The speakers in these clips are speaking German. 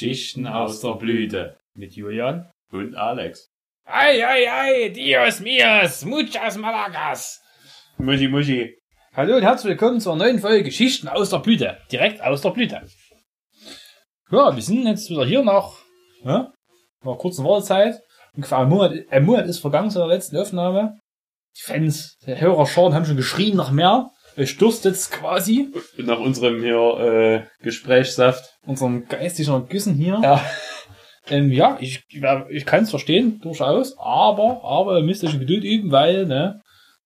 Geschichten aus der Blüte. Mit Julian. Und Alex. Ei, ei, ei, Dios mios, muchas malagas. Muschi, Muschi. Hallo und herzlich willkommen zur neuen Folge Geschichten aus der Blüte. Direkt aus der Blüte. Ja, wir sind jetzt wieder hier nach, ja, nach kurzer Wartezeit. Ungefähr ein Monat, ein Monat ist vergangen seit der letzten Aufnahme. Die Fans, der Hörerscharen haben schon geschrien nach mehr. Es stürzt jetzt quasi nach unserem hier äh, Gesprächssaft. unserem geistigen Ergüssen hier. Ja. Ähm, ja, ich, ich kann es verstehen, durchaus, aber, aber ihr müsst euch Geduld üben, weil, ne,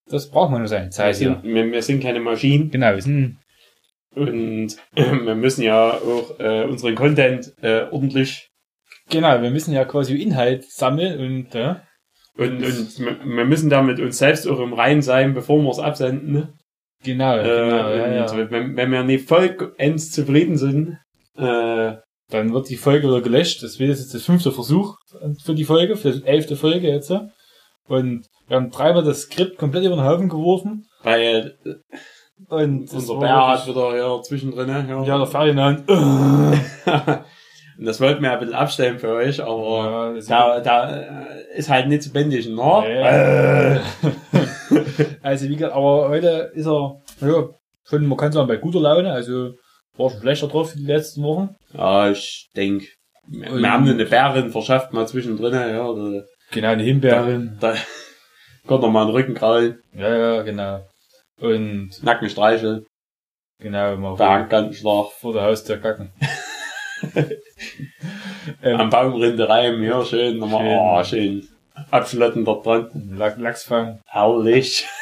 das braucht man nur seine Wir Zeit hier. sind, wir, wir sind keine Maschinen Genau, wir sind, und wir müssen ja auch äh, unseren Content äh, ordentlich genau, wir müssen ja quasi Inhalt sammeln und, ja, und, und wir wir müssen da mit uns selbst auch im Rein sein, bevor wir es absenden. Ne? genau, Äh, genau, ja, ja. und Wenn, wenn wir nicht vollends zufrieden sind, äh, Dann wird die Folge wieder gelöscht. Das wird jetzt der fünfte Versuch für die Folge, für die elfte Folge jetzt. Und wir haben dreimal das Skript komplett über den Haufen geworfen. weil Und das unser Bär hat wieder hier zwischendrin. Ja. ja, der Ferdinand. Und das wollten wir ein bisschen abstellen für euch, aber Ja, da, da äh, ist halt nicht zu bändigen, ne? Ja. also wie gesagt, aber heute ist er, ja, schon, man kann sagen, bei guter Laune, also war schon schlechter drauf die letzten Wochen. Ja, ich denke, wir, Und- wir haben eine Bärin verschafft mal zwischendrin, ja, da, Genau, eine Himbeerin. da kommt noch mal einen Rücken krallen, Ja, ja, genau. Und Nacken streicheln, genau, mal vor, vor der Haustür kacken. ähm, am Baumrinde reiben, ja, schön, nochmal, Schön. oh, schön, abschlotten dort dran, Lach- Lachsfang. herrlich.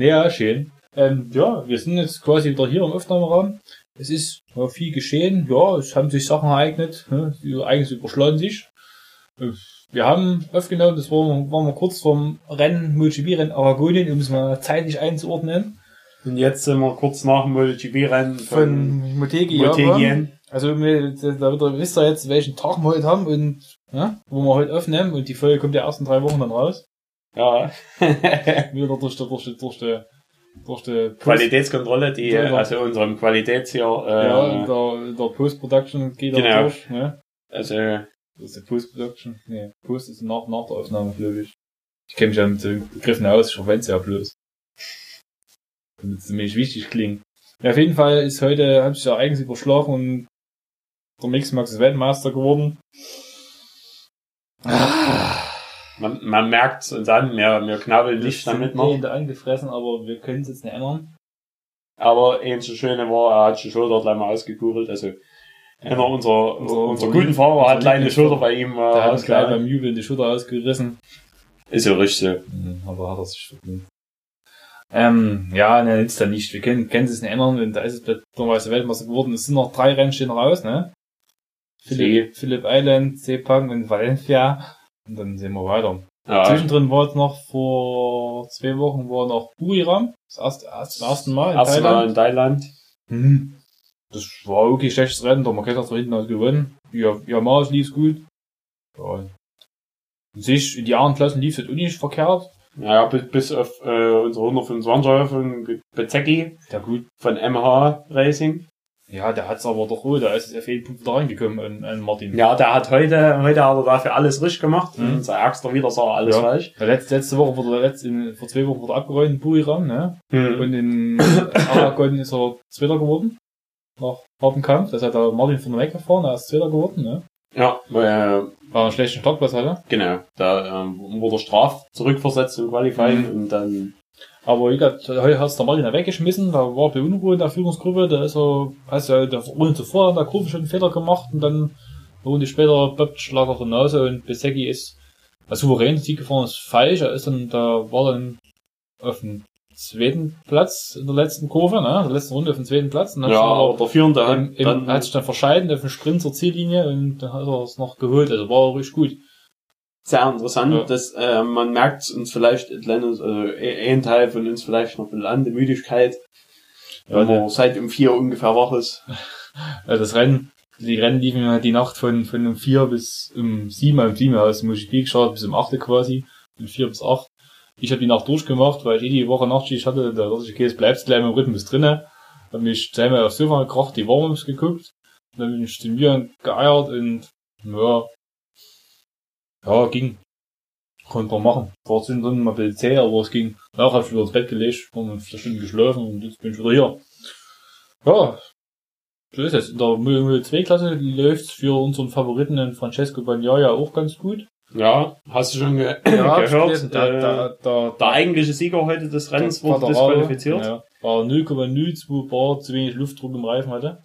Ja, schön. Ähm, ja, wir sind jetzt quasi wieder hier im Aufnahmeraum. Es ist ja, viel geschehen. Ja, es haben sich Sachen ereignet. Ne? Die Ereignisse überschlagen sich. Äh, Wir haben aufgenommen, das waren, waren wir kurz vorm Rennen, MotoGP-Rennen Aragonien, um es mal zeitlich einzuordnen. Und jetzt sind wir kurz nach dem MotoGP-Rennen von, Von Motegi. Motegien. Also wir, da wisst ihr jetzt, welchen Tag wir heute haben und ja, wo wir heute aufnehmen. Und die Folge kommt ja erst in drei Wochen dann raus. Ja. Wieder durch die, durch die, durch die, durch die Post- Qualitätskontrolle, die, Ja, also unserem Qualitäts hier, Ja, in äh, der, in der Post-Production geht Genau. durch, ne? also, Das ist die Post-Production. Nee, Post ist nach, nach der Aufnahme, glaube ich. Ich kenne mich ja mit den Begriffen aus, ich verwende sie ja bloß. Damit es ziemlich wichtig klingt. Ja, auf jeden Fall ist heute, hat sich ja eigentlich überschlagen und der Mixmax ist Weltmeister geworden. man, man merkt's uns an, wir, wir knabbeln nicht damit noch. noch. angefressen, aber wir können es jetzt nicht ändern. Aber eins so schöne war, er hat die Schulter gleich mal ausgekugelt, also, einer unserer, Unser- unser, guten Fahrer hat gleich eine Lieblingsfahrer. Schulter bei ihm, Der hat äh, gleich beim Jubeln die Schulter ausgerissen. Ist ja richtig. Mhm, aber hat er sich verdient. Ähm, ja, ne, nützt ja nicht. Wir können, können es nicht ändern, und da ist es dummerweise Weltmeister geworden. Es sind noch drei Rennen stehen raus, ne? Philipp, Philipp Island, Sepang und Valencia. Und dann sehen wir weiter. Ja, Zwischendrin war es noch vor zwei Wochen war noch Buriram. Das erste, erst, zum ersten Mal in erstmal Thailand. in Thailand. Mhm. Das war okay, schlechtes Rennen, der Marquez hat da hinten halt gewonnen. Ja, Yamaha lief's gut. Ja. An sich, in die anderen Klassen lief es auch nicht verkehrt. Ja, bis, bis auf äh, unsere 125er von Bezecki Ja gut, von MH Racing. Ja, der hat's aber doch wohl, da ist es auf jeden Punkt da reingekommen an, an Martin. Ja, der hat heute, heute hat er dafür alles richtig gemacht. Mhm. Und sein ärgster Widersacher alles Ja. falsch. Der letzte, letzte Woche wurde der letzte, in, vor zwei Wochen wurde er abgeräumt in Buriram, ne? Mhm. Und in Aragon ist er Zweiter geworden. Nach hartem Kampf. Das hat der Martin von der Weg gefahren, er ist Zweiter geworden, ne? Ja, äh, Weil er einen schlechten Startplatz hatte. genau. Da ähm, wurde er straf zurückversetzt im Qualifying Mhm. und dann Aber wie gesagt, heute hat's der Martin da weggeschmissen, da war bei Unruhe in der Führungsgruppe, da ist er, hast ja der Runde zuvor in der Kurve schon einen Fehler gemacht und dann Runde später böppt Schlag auf die Nase und Besecki ist, als souverän Sieg gefahren ist falsch, er ist dann, da war dann auf dem zweiten Platz in der letzten Kurve, ne, in der letzten Runde auf dem zweiten Platz und ja, aber der Führende hat im, im, dann, hat sich dann verscheiden auf dem Sprint zur Ziellinie und dann hat er es noch geholt, also war er richtig gut. Sehr interessant, Ja. dass äh, man merkt uns vielleicht ein kleines, also eh- ein Teil von uns vielleicht noch ein bisschen an, die Müdigkeit, Ja, wenn man seit um vier ungefähr wach ist. Also das Rennen, die Rennen liefen ja die Nacht von, von um vier bis um sieben, um sieben aus MotoGP geschaut, bis um acht quasi, von vier bis acht. Ich habe die Nacht durchgemacht, weil ich eh die Woche Nachtschicht hatte, da dachte ich, okay, jetzt bleibst gleich im Rhythmus drinne. Hab mich zweimal aufs Sofa gekracht, die Warm-Ups geguckt. Dann bin ich zu mir geeiert und, ja, ja, ging. Konnte man machen. War zwischendrin mal ein bisschen zäh, aber es ging. Nachher hab ich wieder ins Bett gelegt, war eine Stunde geschlafen und jetzt bin ich wieder hier. Ja, so ist es. In der 002 Klasse läuft's für unseren Favoriten, den Francesco Bagnaia, auch ganz gut. Ja, hast du schon ge ich gehört? Da, äh, da, da, der eigentliche Sieger heute des Rennens wurde disqualifiziert. Ja, war 0,02 Bar zu wenig Luftdruck im Reifen hatte.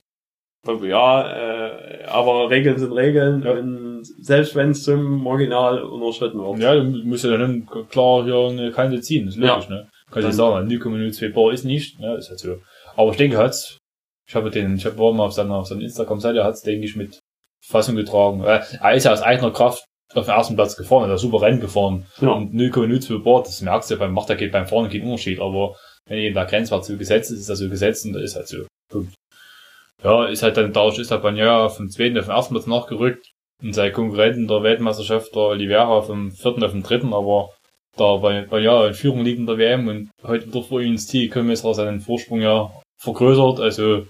Ja, äh, aber Regeln sind Regeln Ja. und selbst wenn es zum Marginal unterschritten wird. Ja, du musst ja dann klar hier eine Kante ziehen, das ist logisch, ne? Kann ich sagen, 0,02 Bar ist nicht, ne? Ist halt so. Aber ich denke, hat's, ich habe den, ich hab war mal auf seiner, auf seiner Instagram-Seite, hat's, denke ich, mit Fassung getragen. Äh, er ist ja aus eigener Kraft auf den ersten Platz gefahren, er ist super Rennen gefahren. Ja. Und 0,02 Bar, das merkst du ja beim, macht ja geht beim Fahren keinen Unterschied, aber wenn eben der Grenzwert so gesetzt ist, ist er so gesetzt und da ist halt so. Punkt. Ja, ist halt dann, dadurch ist er Bagnaia vom zweiten auf den ersten Platz nachgerückt und sein Konkurrenten der Weltmeisterschaft, der Oliveira, vom vierten auf den dritten, aber da bei, bei ja in Führung liegt in der WM und heute wieder vor ihm ins Ziel gekommen ist, hat er seinen Vorsprung ja vergrößert, also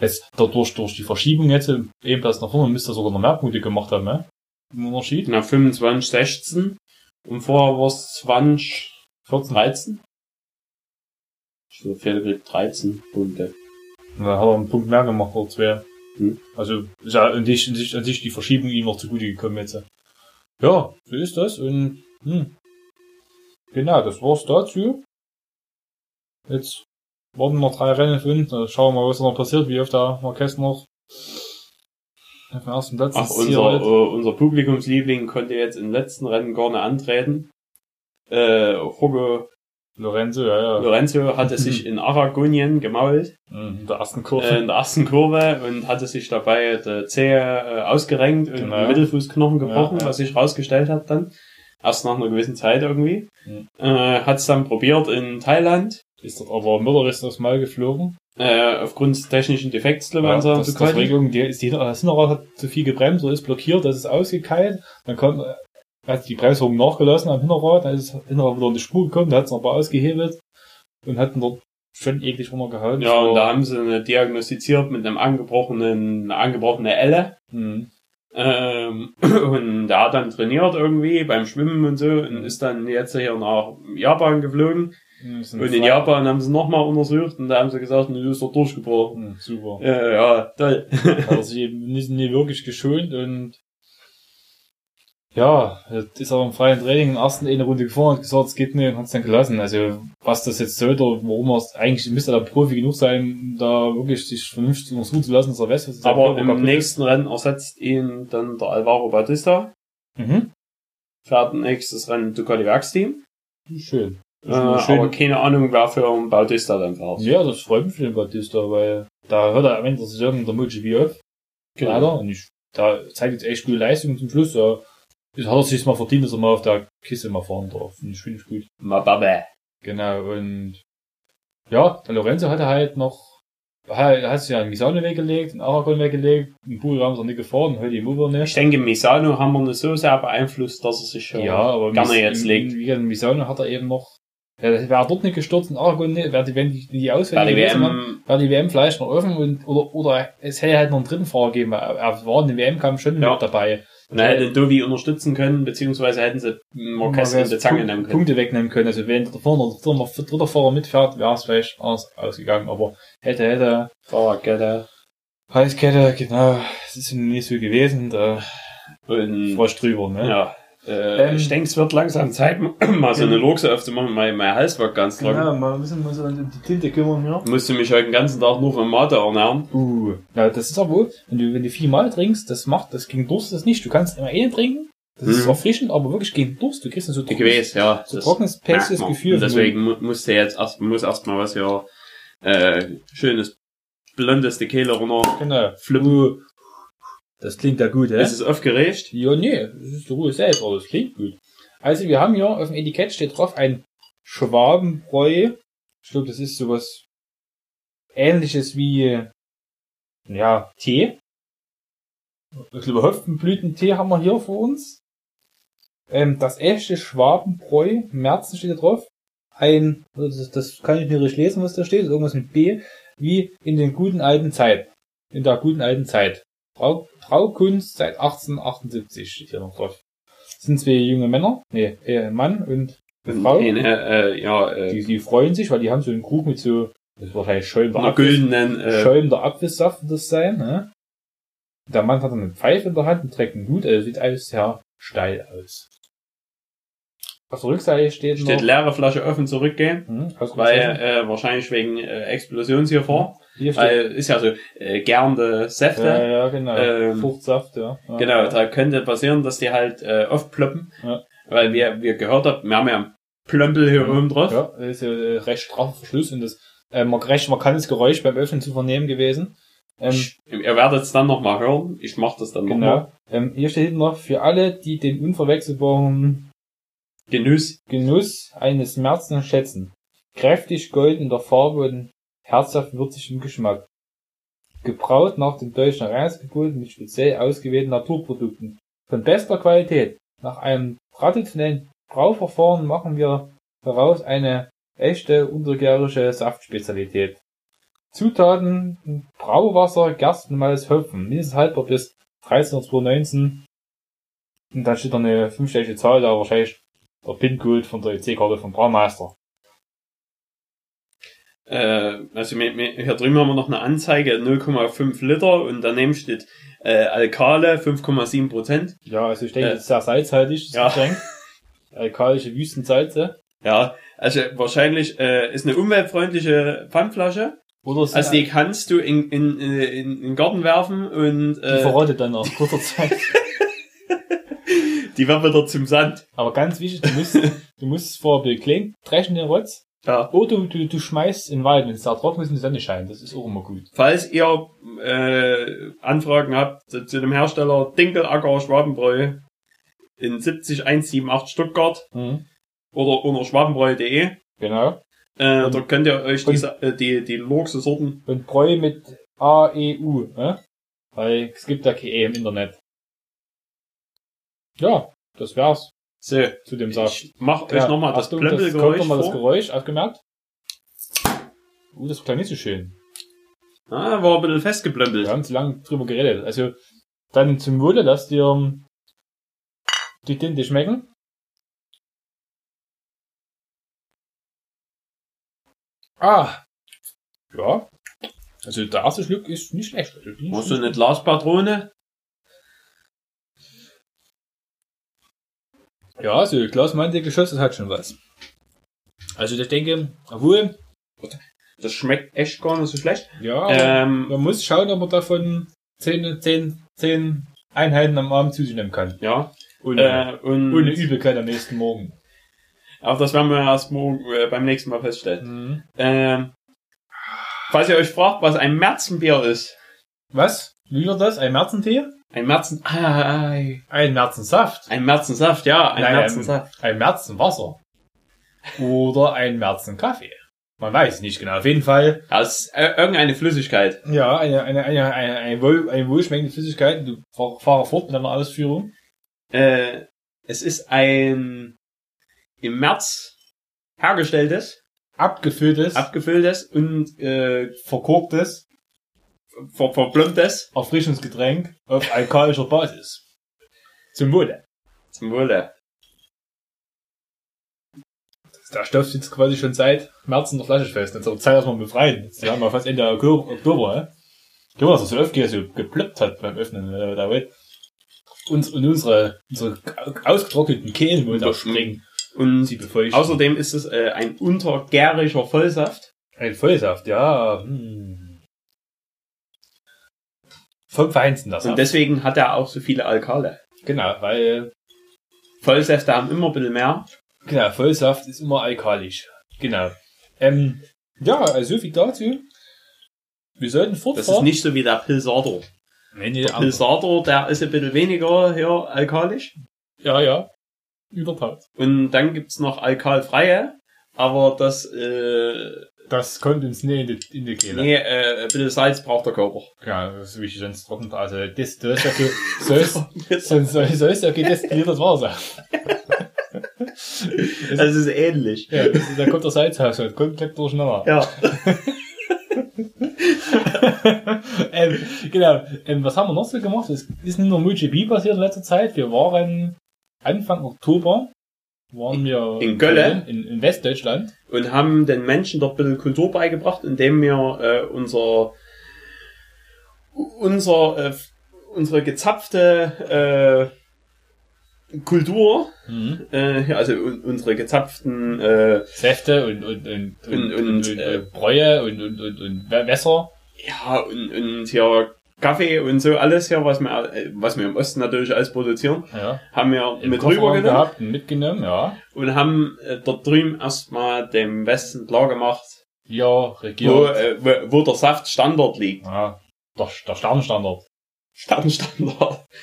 jetzt dadurch durch die Verschiebung jetzt eben Platz nach vorne müsste er sogar noch mehr Punkte gemacht haben, ne? Im Unterschied. Na, 25, 16. Und vorher war es 20, 14. 13. Ich glaube, Fehlergriff 13 Punkte. Dann hat er einen Punkt mehr gemacht oder zwei. Hm. Also ist ja an sich, an sich, an sich die Verschiebung ihm noch zugute gekommen jetzt. Ja, so ist das und hm. genau, das war's dazu. Jetzt warten noch drei Rennen für uns. Dann schauen wir mal, was noch passiert, wie oft der Marquez noch auf dem ersten Platz Ach, unser, äh, reitet. unser Publikumsliebling konnte jetzt im letzten Rennen gar nicht antreten. Äh, Jorge Lorenzo, ja, ja. Lorenzo hatte sich in Aragonien gemault, Mhm, in der ersten Kurve. äh, in der ersten Kurve und hatte sich dabei die Zehe äh, ausgerenkt und Genau. den Mittelfußknochen gebrochen, Ja, ja. was sich rausgestellt hat dann. Erst nach einer gewissen Zeit irgendwie. Mhm. Äh, hat es dann probiert in Thailand. ist dort aber Müller ist aufs Mal geflogen. Äh, aufgrund des technischen Defekts, glaube ich, Ja, das, das. Regelung, die ist die Hinterrad hat zu viel gebremst oder ist blockiert, das ist ausgekeilt. Dann kommt, hat die Bremsung nachgelassen am Hinterrad, dann ist das Hinterrad wieder in die Spur gekommen, da hat es aber ausgehebelt und hat ihn dort schön eklig runtergehauen. Ja, und da haben sie eine diagnostiziert mit einem angebrochenen, eine angebrochene Elle. Mhm. Ähm, und der hat dann trainiert irgendwie beim Schwimmen und so und ist dann jetzt hier nach Japan geflogen. Und in Japan haben sie nochmal untersucht und da haben sie gesagt, du ist doch durchgebrochen. Mhm, super. Äh, ja, toll. Hat sich eben nicht, nicht wirklich geschont und ja, ist er im freien Training in der ersten eine Runde gefahren und gesagt, es geht nicht und hat es dann gelassen. Also was das jetzt sollte, warum er es eigentlich müsste er Profi genug sein, da wirklich sich vernünftig untersuchen zu lassen, dass er weiß, was Aber im kaputt ist. nächsten Rennen ersetzt ihn dann der Alvaro Bautista. Mhm. Fährt nächstes Rennen Ducati Werksteam. Schön. Äh, schön. aber keine Ahnung, wer für einen Bautista dann fährt. Ja, das freut mich für den Batista, weil da hört er am Ende der Saison der MotoGP auf. Genau. Leider. Und ich, da zeigt jetzt echt gute Leistung zum Schluss. Ja. Das hat er sich mal verdient, dass er mal auf der Kiste mal fahren darf. Finde ich, finde ich gut. Mababe. Genau, und ja, der Lorenzo hatte halt noch, er hat sich ja in Misano weggelegt, in Aragon weggelegt, in Bulgarien ist er nicht gefahren, heute im Uber Ich nicht. denke, Misano haben wir nicht so sehr beeinflusst, dass er sich schon Ja, aber gerne Mis- jetzt legt. Wie gesagt, in Misano hat er eben noch, ja, wäre dort nicht gestürzt, in Aragon nicht, wäre die, wenn die, die Ausfälle gewesen wären, WM, wäre die WM vielleicht noch offen und, oder, oder es hätte halt noch einen dritten Fahrer gegeben, er, er war in der WM-Kampf schon Ja. mit dabei. Er hätte Dovi unterstützen können, beziehungsweise hätten sie Marquez in die Zange nehmen können. Punkte wegnehmen können. Also wenn der vorne der dritte, dritter Fahrer mitfährt, wäre es vielleicht anders ausgegangen. Aber hätte, hätte, Fahrradkette. Heißkette, genau, es ist nicht so gewesen, da Und, war ich drüber, ne? ja. Äh, Ähm, ich denke, es wird langsam Zeit, mal so eine Luchse aufzumachen. Mein, mein Hals wird ganz trocken. Genau, mal müssen wir uns um die Tinte kümmern. Ich musste mich heute den ganzen Tag nur von Mate ernähren. Uh, ja, das ist aber, wenn du, wenn du viermal trinkst, das macht, das gegen Durst das nicht. Du kannst immer einen trinken, das ist Mhm. erfrischend, aber wirklich gegen Durst, du kriegst dann so Ich weiß, ja. so trockenes, man. Gefühl. Und deswegen mu musste jetzt erst, muss erst mal was hier, äh, schönes, blondes Tequila runter. Genau. Flippen. Uh, das klingt ja gut, hä? Ist es aufgeregt? Ja, nee, das ist die Ruhe selbst, aber das klingt gut. Also wir haben hier auf dem Etikett steht drauf ein Schwabenbräu. Ich glaube, das ist sowas ähnliches wie, ja, Tee. Ich glaube, Hopfenblütentee haben wir hier vor uns. Ähm, das echte Schwabenbräu, Märzen steht da drauf. Ein, das, das kann ich nicht richtig lesen, was da steht, irgendwas mit B, wie in den guten alten Zeiten. in der guten alten Zeit. Brau, Braukunst seit 1878 steht hier noch drauf. Das sind zwei junge Männer, nee, äh, Mann und eine Frau. Nee, äh, ja, äh, Die, die freuen sich, weil die haben so einen Krug mit so, das ist wahrscheinlich schäumender einer Apfel, güldenen, äh, schäumender Apfelsaft wird das sein, ne? Der Mann hat eine Pfeife in der Hand und trägt einen Hut, also sieht alles sehr steil aus. Auf der Rückseite steht, steht noch, leere Flasche offen zurückgehen, hm, weil äh, wahrscheinlich wegen äh, Explosionsgefahr, weil ist ja so äh, gärende Säfte. ja, ja, genau, ähm, Fruchtsaft, ja. ja. Genau, da könnte passieren, dass die halt äh, oft ploppen, Ja. weil wir wir gehört haben, wir haben ja einen Plömpel hier oben drauf. Ja, das ist ja äh, recht straffer Verschluss und das äh, man recht markantes Geräusch beim Öffnen zu vernehmen gewesen. Ähm, ihr werdet es dann nochmal hören. Ich mache das dann nochmal. genau. Ähm, hier steht hinten noch, für alle, die den unverwechselbaren Genuss. Genuss eines Märzen schätzen. Kräftig gold in der Farbe und herzhaft würzig im Geschmack. Gebraut nach dem deutschen Reinheitsgebot mit speziell ausgewählten Naturprodukten. Von bester Qualität. Nach einem traditionellen Brauverfahren machen wir daraus eine echte untergärische Saftspezialität. Zutaten Brauwasser, Gerstenmalz, Hopfen. Mindestens haltbar bis 13.219. Und dann steht da eine fünfstellige Zahl, da wahrscheinlich der PIN-Code von der EC-Karte vom Braumeister. Äh, also mir, mir, hier drüben haben wir noch eine Anzeige 0,5 Liter und daneben steht äh, Alkale 5,7 Prozent. Ja, also ich denke, Äh, das ist sehr salzhaltig, das ja. Getränk. Alkalische Wüstensalze. Ja, also wahrscheinlich äh, ist eine umweltfreundliche Pfandflasche. Oder Also die kannst du in, in, in, in den Garten werfen und die äh, verrottet dann nach kurzer Zeit. die wird wieder zum Sand. Aber ganz wichtig, du musst, du musst es vorher bekleiden, dreschen den Rotz. Ja. Oder du, du, du schmeißt in den Wald, wenn es da ist und die Sonne scheint. Das ist auch immer gut. Falls ihr äh, Anfragen habt zu, zu dem Hersteller Dinkelacker Schwabenbräu in 70178 Stuttgart Mhm. oder unter schwabenbräu.de, Genau. äh, Und- da könnt ihr euch diese, äh, die, die Lurkse Sorten Und Bräu mit A-E-U, ne? Weil es gibt ja kein E im Internet. Ja, das wär's So, zu dem Saft. ich mach Ja, euch nochmal das das kommt Plömpelgeräusch nochmal das. Geräusch, aufgemerkt? Uh, das klang nicht so schön. Ah, war ein bisschen festgeplömpelt. Wir haben zu lange drüber geredet. Also, dann zum Wohle, dass dir ähm, die Tinte schmecken. Ah. Ja. Also, der erste Schluck ist nicht schlecht. Also, Hast du eine Glaspatrone? Ja, also, Glas meinte Geschoss, das hat schon was. Also, ich denke, obwohl, Das schmeckt echt gar nicht so schlecht. ja, Ähm, man muss schauen, ob man davon 10, 10, 10 Einheiten am Abend zu sich nehmen kann. ja. Ohne, Äh, und ohne Übelkeit am nächsten Morgen. Aber das werden wir erst morgen äh, beim nächsten Mal feststellen. Ähm, falls ihr euch fragt, was ein Märzenbier ist. Was? Wie wird das? Ein Märzentee? Ein Märzen... Ah, Ein Märzensaft? ein Märzensaft, ja, ein Nein, Märzensaft. Ein Märzenwasser? Oder ein Märzenkaffee? Man weiß nicht genau. Auf jeden Fall, ist äh, irgendeine Flüssigkeit. ja, eine, eine, eine, eine, eine, wohl, eine wohlschmeckende Flüssigkeit. Du fahr, fahre fort mit deiner Ausführung. Äh, es ist ein im März hergestelltes, Abgefülltes, abgefülltes und äh, verkorktes ver verblümtes Erfrischungsgetränk auf alkalischer Basis. Zum Wohle. zum Wohle. Der Stoff sitzt quasi schon seit März in der Flasche fest. Jetzt ist Zeit, dass wir ihn befreien. Jetzt haben wir fast Ende Oktober? Guck mal, dass er so öfter so geploppt hat beim Öffnen. äh, wird uns und unsere, unsere ausgetrockneten Kehlen wohl da springen. Und Sie befeuchten. außerdem ist es äh, ein untergärischer Vollsaft. Ein Vollsaft, ja. Hm. Vom Feinsten das Und deswegen hat er auch so viele Alkale. Genau, weil Vollsäfte haben immer ein bisschen mehr. Genau, Vollsaft ist immer alkalisch. Genau. Ähm, ja, also so viel dazu. Wir sollten Das ist fortfahren. nicht so wie der Pilsator. Nee, nee, Der Pilsator, der ist ein bisschen weniger hier alkalisch. Ja, ja. Tat. Und dann gibt's noch alkalfreie. Aber das, äh, Das kommt uns nicht in die, in die Kehle. nee, äh, ein bisschen Salz braucht der Körper. Ja, das ist wichtig, sonst trocknet. Also, das, das ist ja okay. So ist, so, so, so ist ja okay, destilliertes Wasser. Das ist ähnlich. Ja, das, da kommt der Salzhaushalt komplett durcheinander. Ja. ähm, genau. Ähm, was haben wir noch so gemacht? Es ist nicht nur MotoGP passiert in letzter Zeit. Wir waren Anfang Oktober waren wir In Gölle? in, in Westdeutschland. und haben den Menschen dort ein bisschen Kultur beigebracht, indem wir äh, unser unser äh, unsere gezapfte äh, Kultur, Mhm. äh, ja, also un unsere gezapften äh, Säfte und, und, und, Und- und, äh, Bräue und, und, und, und Wässer. ja und, und hier Kaffee und so alles hier, was wir was wir im Osten natürlich alles produzieren, Ja. haben wir Im mit rübergenommen gehabt und mitgenommen, ja. und haben äh, dort drüben erstmal dem Westen klar gemacht, Ja, wo, äh, wo, der Saftstandard liegt. Ja, der, der Sternenstandard. Sternstandard.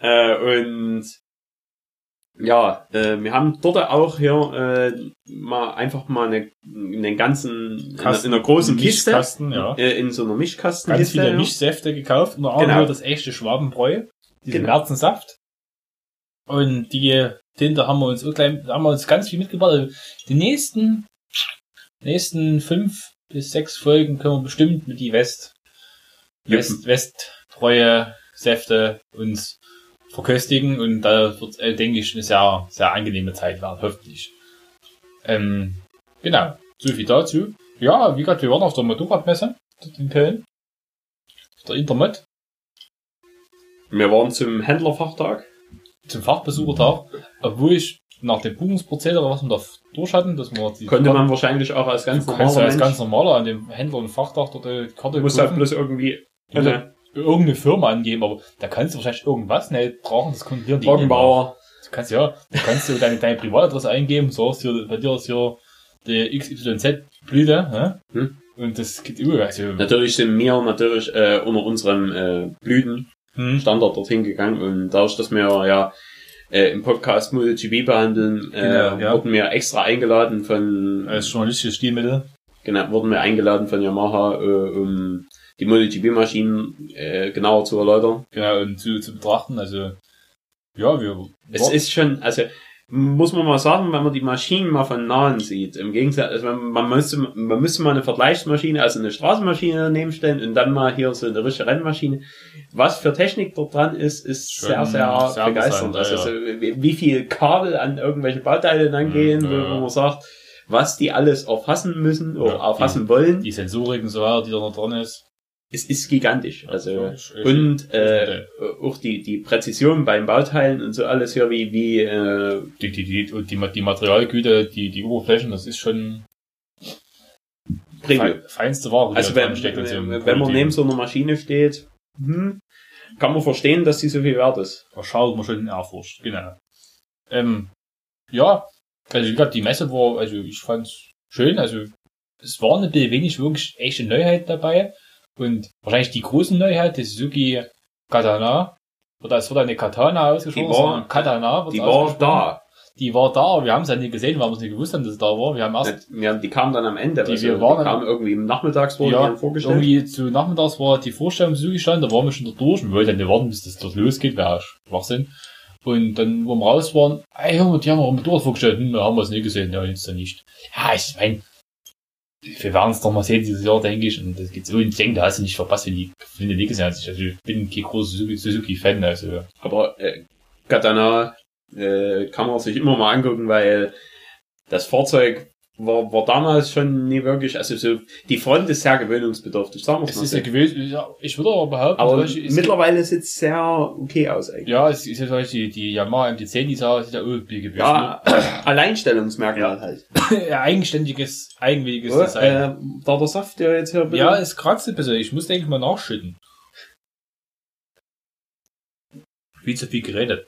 Äh, und ja, äh, wir haben dort auch hier äh, mal einfach mal eine, einen ganzen in, einer- in einer großen Kiste Mischkasten, ja. äh, in so einer Ganz Mischkastenkiste. viele ja. Mischsäfte gekauft, unter anderem Genau. nur das echte Schwabenbräu, diesen Genau. Märzensaft. Und die Tinte haben wir uns auch gleich, haben wir uns ganz viel mitgebracht. Also die nächsten, nächsten fünf bis sechs Folgen können wir bestimmt mit die West, West, Westbräue, Säfte uns verköstigen und da wird, äh, denke ich, eine sehr, sehr angenehme Zeit werden, hoffentlich. Ähm, genau. So viel dazu. Ja, wie gesagt, wir waren auf der Motorradmesse in Köln. Auf der Intermod Wir waren zum Händlerfachtag. zum Fachbesuchertag, obwohl ich nach dem Buchungsprozedere, was wir da durch hatten, dass wir die Konnte man wahrscheinlich auch als ganz normaler als Mensch. ganz normaler an dem Händler und Fachtag dort die Karte Du musst halt bloß irgendwie Also, eine irgendeine Firma angeben, aber da kannst du wahrscheinlich irgendwas nicht brauchen, das kontrollieren die. Trockenbauer. Du kannst ja, du kannst du deine, deine Privatadresse eingeben, sagst hier, bei dir ist hier die XYZ-Blüte, ne? Hm. Und das geht über, also, Natürlich sind wir natürlich äh, unter unserem äh, Blüten hm. Dorthin gegangen und dadurch, dass wir ja äh, im Podcast MotoGP behandeln, äh, Genau, ja. wurden wir extra eingeladen von als journalistisches Stilmittel. genau, wurden wir eingeladen von Yamaha, äh, um die MotoGP-Maschinen äh, genauer zu erläutern. Genau, und zu, zu betrachten, also, ja, wir, Es ist schon, also muss man mal sagen, wenn man die Maschinen mal von nahen sieht, im Gegensatz, also man, man müsste, man müsste mal eine Vergleichsmaschine, also eine Straßenmaschine daneben stellen und dann mal hier so eine richtige Rennmaschine. Was für Technik dort dran ist, ist Schon sehr, sehr, sehr begeisternd. Also ja, wie viel Kabel an irgendwelche Bauteile dann gehen, ja, wo man sagt, was die alles erfassen müssen oder Ja, erfassen wollen, die Sensorik und so weiter, die da noch dran ist. Es ist gigantisch. Also ist und äh, auch die die Präzision beim Bauteilen und so alles hier wie wie äh, die, die, die, die, die Materialgüte, die, die Oberflächen, das ist schon Premium. fe- feinste Ware. Also wenn, wenn, wenn man neben so einer Maschine steht, hm, kann man verstehen, dass die so viel wert ist. Da schaut man schon in Erfurcht, genau. Ähm, ja, also wie gesagt, die Messe war, also ich fand's schön, also es ein bisschen wenig wirklich echte Neuheiten dabei und wahrscheinlich die große Neuheit, die Suzuki Katana, oder es wird eine Katana ausgesprochen, Die war- Katana Die war da. Die war da, aber wir haben es ja nicht gesehen, wir es nicht gewusst haben, dass sie da war. Wir haben erst Ja, die kam dann am Ende. Die also, wir waren- die kam irgendwie im Nachmittagsvor, die Ja, haben vorgestellt. irgendwie zu nachmittags war die Vorstellung Suzuki stand, da waren wir schon da durch und wollten nicht warten, bis das dort losgeht, wäre Schwachsinn. Und dann, wo wir raus waren, ey, die haben wir Motorrad vorgestellt, hm, da haben wir es nicht gesehen, ja, jetzt dann nicht. Ja, ich mein, wir werden es doch mal sehen dieses Jahr, denke ich, und das geht so, ich denke, da hast du nicht verpasst, wenn die, nicht gesehen hast. Also, ich bin kein großer Suzuki- Suzuki-Fan, also, Aber äh, Katana äh, kann man sich immer mal angucken, weil das Fahrzeug war, war damals schon nie wirklich, also so, die Front ist sehr gewöhnungsbedürftig, sagen wir es mal ist so. ja gewesen, ja, ich würde aber behaupten, Aber Beispiel, es- mittlerweile sieht es sehr okay aus eigentlich. ja, es ist ja zum Beispiel die, die Yamaha MT-10, die sah, sieht ja wie gewesen. Ja, Alleinstellungsmerkmal halt. ja, eigenständiges, eigenwilliges Oh, Design. äh, da der Saft, der jetzt hier bitte. Ja, es kratzt ein bisschen. Ich muss, denke ich, mal nachschütten. Viel zu viel geredet.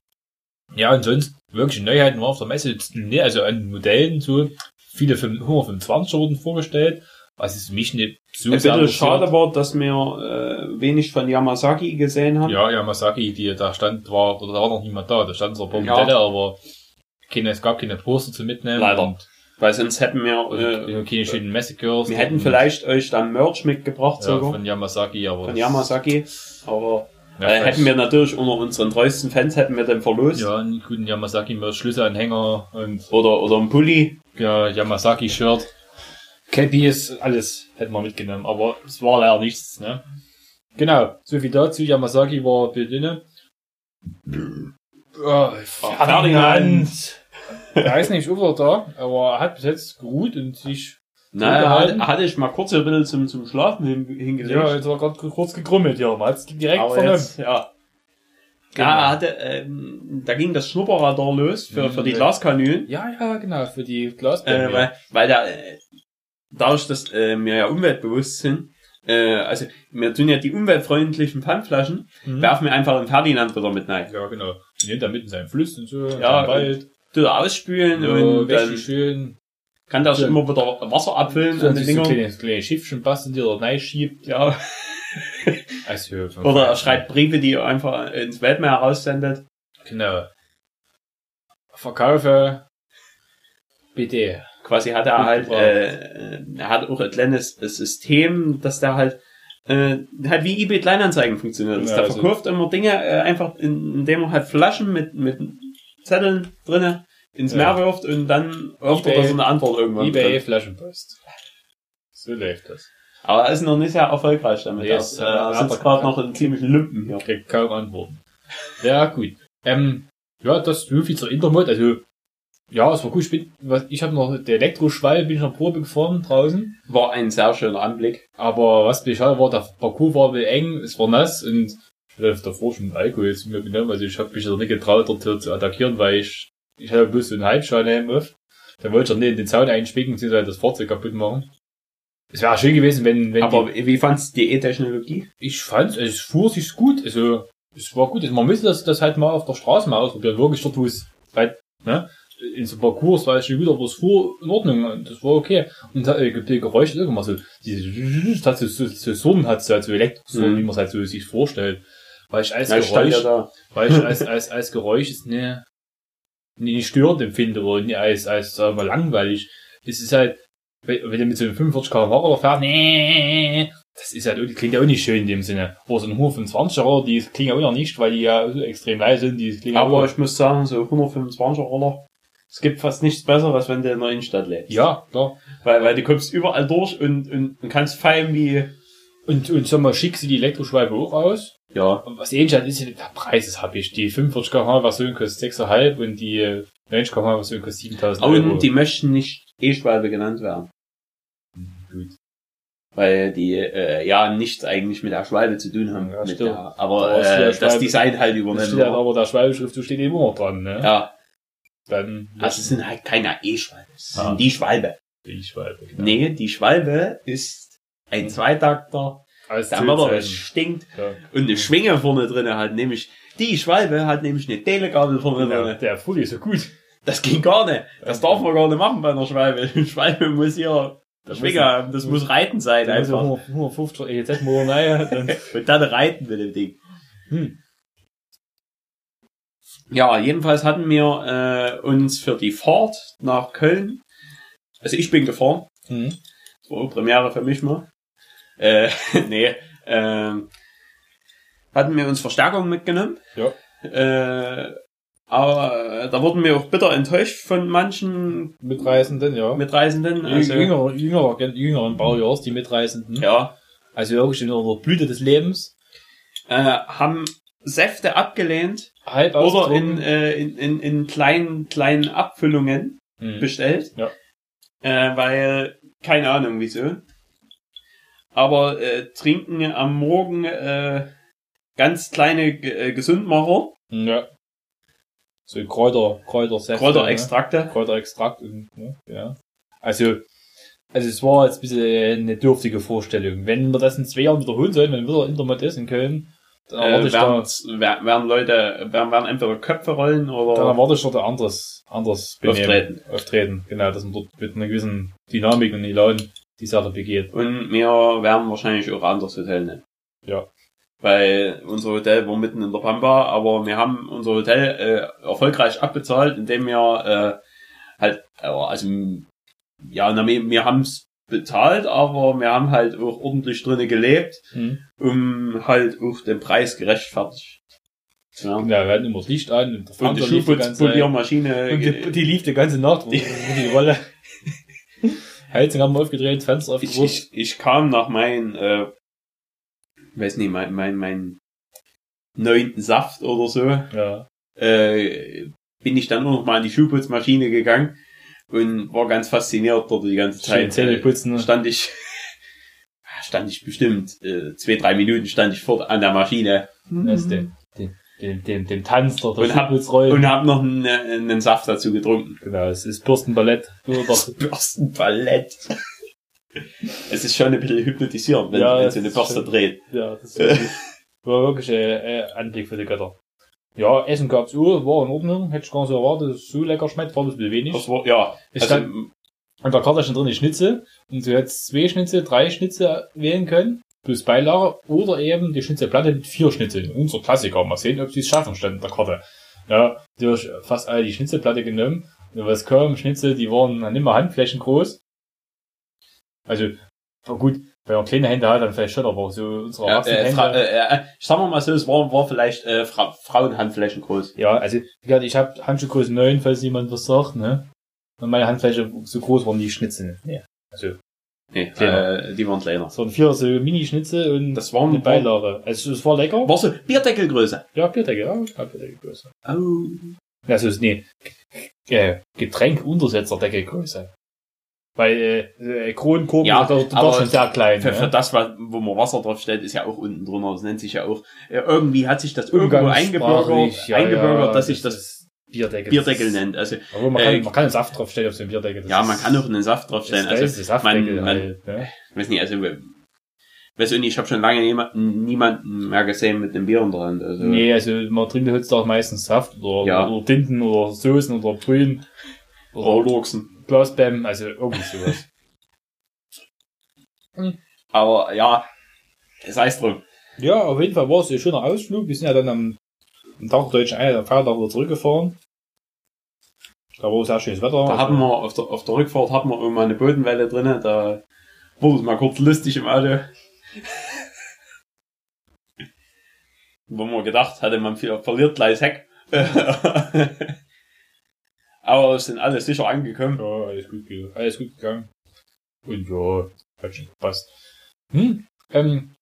Ja, und sonst wirklich Neuheiten war auf der Messe also an Modellen so viele 125 wurden vorgestellt, was ist mich nicht so Ein bisschen schade war, dass wir äh, wenig von Yamasaki gesehen haben. Ja, Yamasaki, die da stand, war, oder da war noch niemand da, da standen zwar ein paar Ja. Modelle, aber keine, es gab keine Poster zu mitnehmen. Leider. Und, Weil sonst hätten wir, und äh, keine schönen Messekurs. wir hätten vielleicht euch dann Merch mitgebracht ja, sogar. von Yamasaki, aber. von Yamasaki. Aber ja, äh, hätten wir natürlich unter unseren treuesten Fans hätten wir den verlost. Ja, einen guten Yamasaki mit Schlüsselanhänger und Oder, oder ein Pulli. Ja, Yamasaki-Shirt. Cappy ist alles, hätten wir mitgenommen, aber es war leider nichts, ne? Genau, so viel dazu. Yamasaki war Bedinne. Oh, Ferdinand. Der ist nicht über da, aber er hat bis jetzt gut und sich Naja, gehalten. hatte, ich mal kurz ein bisschen zum, zum Schlafen hin, hingelegt. Ja, jetzt war gerade kurz gegrummelt, ja. Man hat's direkt aber vernommen. jetzt, ja. Genau. Ja, er hatte, ähm, da ging das Schnupperradar los für, für die. Glaskanülen. Ja, ja, genau, für die Äh, Glasbänder. weil, weil da, äh, dadurch, dass äh, wir ja umweltbewusst sind, äh, also wir tun ja die umweltfreundlichen Pfandflaschen, Mhm. werfen wir einfach in Ferdinand wieder mit rein. Ja, genau. Und nimmt da mitten seinen Fluss und so, Ja, ja, Wald. Tut er ausspülen Ja, und die dann schön. kann das Ja. immer wieder Wasser abfüllen So, an so ein kleines, kleines Schiffchen basteln, die er reinschiebt. Ja. Oder er schreibt Briefe, die er einfach ins Weltmeer heraussendet. Genau. Verkaufe. Bitte. Quasi hat er halt, äh, er hat auch ein kleines System, dass der halt, äh, halt wie eBay Kleinanzeigen funktioniert. Ja, der also- verkauft immer Dinge äh, einfach, in, indem er halt Flaschen mit, mit Zetteln drinne ins Ja. Meer wirft und dann hofft er, er eine Antwort irgendwann eBay. Flaschenpost. So läuft das. Aber er ist noch nicht sehr erfolgreich damit. Er, äh, er aber- sitzt gerade noch in ziemlichen Lumpen hier. Kriegt kaum Antworten. Ja, gut. Ähm, ja, das so viel zur Intermod. Also, ja, es war gut. Ich, bin, was, ich habe noch der Elektroschwall, bin ich noch Probe gefahren draußen. War ein sehr schöner Anblick. Aber was mich schade war, der Parcours war wohl eng, es war nass und ich hatte davor schon Alkohol zu mir genommen. Also ich habe mich da nicht getraut, dort zu attackieren, weil ich, ich hatte bloß so einen Halbschaden auf. Da wollte ich nicht in den Zaun einspicken, beziehungsweise das Fahrzeug kaputt machen. Es wäre schön gewesen, wenn, wenn Aber wie fandst du die E-Technologie? ich fand, also es fuhr sich gut, also es war gut. Also man müsste das, das halt mal auf der Straße mal ausprobieren, wirklich dort, wo es halt, ne, in so Parcours war es schon gut, aber es fuhr in Ordnung und das war okay. Und äh, die Geräusche immer so, diese, das hat so, so, so Summen hat so, halt so Elektrosummen, Mhm. wie man es halt so sich vorstellt. Weil ich als Na, ich Geräusch, ja da. weil ich als, als, als Geräusch ist ne, nicht störend empfinde oder nicht als, als, sagen wir, langweilig. Es ist halt, wenn du mit so einem 45 km/h oder fährst, nee, das ist halt, klingt ja auch nicht schön in dem Sinne. Oder so ein 125er, die klingen auch noch nicht, weil die ja so extrem leise sind, die klingen Aber auch, ich muss sagen, so 125er Roller, es gibt fast nichts Besseres, wenn du in der Innenstadt lebst. ja, klar. Weil, weil du kommst überall durch und, und, und kannst feiern wie, Und, und sag mal, schick sie die Elektroschwalbe auch aus. ja. Und was ähnlich hat, ist der Preis ist hab ich. Die 45 km/h Version kostet 6,5 und die 90 km/h Version kostet 7000 Euro. Und die möchten nicht E-Schwalbe genannt werden. Weil die, äh, ja, nichts eigentlich mit der Schwalbe zu tun haben. Ja, mit stimmt. der, aber, äh, ja das Design halt übernehmen. steht halt aber der Schwalbeschrift, du steht immer noch dran, ne? ja, Dann also es sind halt keine E-Schwalbe. Es sind Ah. die Schwalbe. die Schwalbe. Genau. Nee, die Schwalbe ist ein Zweitakter, Als der Motor stinkt Ja. und eine Schwinge vorne drin hat, nämlich die Schwalbe hat nämlich eine Telegabel vorne Ja, drin. der Fully ist so gut. Das ging gar nicht. Das darf man gar nicht machen bei einer Schwalbe. Eine Schwalbe muss hier Das Schwinge haben. Das muss Reiten sein Also einfach. 150 EZ-Motor rein, dann Und dann reiten mit dem Ding. Hm. Ja, jedenfalls hatten wir äh, uns für die Fahrt nach Köln, also ich bin gefahren, hm. das war auch Premiere für mich mal, äh, nee, ähm, hatten wir uns Verstärkung mitgenommen. Ja. Äh, aber äh, da wurden wir auch bitter enttäuscht von manchen Mitreisenden, ja. Mitreisenden. Also, jüngere, jüngere, jüngeren Baujahrs, die Mitreisenden. ja, Also wirklich in der Blüte des Lebens. äh, haben Säfte abgelehnt Halb oder in, äh, in, in, in kleinen, kleinen Abfüllungen Hm. bestellt. Ja. Äh, weil, keine Ahnung wieso. Aber äh, trinken am Morgen äh, ganz kleine G- äh, Gesundmacher, Ja. So Kräuter, Kräutersäfte. Kräuterextrakte. Ne? Kräuterextrakt und, ne? ja. Also, also es war jetzt ein bisschen eine dürftige Vorstellung. Wenn wir das in zwei Jahren wiederholen sollen, wenn wieder Internet ist in Köln, dann erwarte Äh, ich da, werden, wer- werden Leute, werden, werden entweder Köpfe rollen dann oder erwarte ich dort ein anderes, anderes Benehmen. auftreten. Auftreten, genau, dass man dort mit einer gewissen Dynamik und Elan die Sache begeht. Und wir werden wahrscheinlich auch ein anderes Hotel nehmen. Ja. Weil unser Hotel war mitten in der Pampa, aber wir haben unser Hotel äh, erfolgreich abbezahlt, indem wir äh, halt, äh, also ja, na, wir, wir haben es bezahlt, aber wir haben halt auch ordentlich drinnen gelebt, Hm. um halt auch den Preis gerechtfertigt. Ja. Ja, wir hatten immer das Licht an und der Und die die. Schuhputzpoliermaschine. Und die, die lief die ganze Nacht, wo die Rolle. Heizung haben wir aufgedreht, Fenster ich, aufgedreht. ich, ich kam nach meinen äh, weiß nicht, mein, mein, mein neunten Saft oder so, Ja. äh, bin ich dann nur noch mal an die Schuhputzmaschine gegangen und war ganz fasziniert dort die ganze Zeit. Zähne Äh, putzen. ne? stand ich, stand ich bestimmt, äh, zwei, drei Minuten stand ich fort an der Maschine Das ist dem, dem, dem Tanz der Und hab- und hab noch einen, äh, einen Saft dazu getrunken. Genau, es ist Bürstenballett. Bürstenballett. es ist schon ein bisschen hypnotisierend, wenn, Ja, wenn so eine schon- dreht. Ja, das war wirklich äh, Anblick für die Götter. Ja, Essen gab's auch, war in Ordnung, hätte ich gar nicht so erwartet, dass es so lecker schmeckt, war das ein bisschen wenig. Das war, ja, also, stand- Und da Karte schon drin die Schnitzel, und du hättest zwei Schnitzel, drei Schnitzel wählen können, plus Beilage, oder eben die Schnitzelplatte mit vier Schnitzeln. Unser Klassiker, mal sehen, ob sie es schaffen, stand in der Karte. Ja, durch fast alle die Schnitzelplatte genommen, was kaum Schnitzel, die waren dann immer Handflächen groß. Also, gut, wenn man kleine Hände hat, dann vielleicht schon, aber so unsere ja, äh, äh, äh, sagen wir mal so, es war, war vielleicht äh, Fra Frauenhandflächen groß. Ja, also, wie gesagt, ich habe Handschuhgröße 9, falls jemand was sagt, ne? Und meine Handfläche so groß waren die Schnitzel. Nee. Also, Nee, Kleiner. äh, die waren kleiner. es waren vier so Mini-Schnitzel und Das waren eine Beilage. Also, es war lecker. War so Bierdeckelgröße. Ja, Bierdecke, ja, ja Bierdeckelgröße. Oh. Also, es ist nee, äh, Getränkuntersetzerdeckelgröße. Weil, äh, äh Kronenkorken, Ja, aber doch schon sehr klein. Für, für ne? das, was, wo man Wasser drauf stellt, ist ja auch unten drunter. Das nennt sich ja auch, äh, irgendwie hat sich das irgendwo eingebürgert, ja, eingebürgert ja, dass sich das ist Bierdeckel. Bierdeckel das nennt. Also, Aber man Äh, kann, man kann einen Saft draufstellen auf den Bierdeckel. das ja, man kann auch einen Saft das draufstellen. ist Also, Saftdeckel man- man- halt, ne? ich weiß nicht, also, weiß ich nicht, ich habe schon lange niemanden, niemanden mehr gesehen mit einem Bier in der Hand. Also, Nee, also man trinkt heutzutage meistens Saft oder, Ja. oder Tinten oder Soßen oder Brühen oder Lurksen. Glasbäm, also irgendwie sowas. Aber ja, sei es drum. ja, auf jeden Fall war es ein schöner Ausflug. Wir sind ja dann am, am Tag der deutschen Einheit am Feiertag wieder zurückgefahren. Da war sehr schönes Wetter. Da hatten wir auf der, auf der Rückfahrt hatten wir immer eine Bodenwelle drinne, da wurde es mal kurz lustig im Auto. Wo man gedacht hatte, man ver- verliert gleich das Heck. Aber es sind alle sicher angekommen. Ja, alles gut, alles gut gegangen. Und ja, hat schon gepasst. Hm, ähm,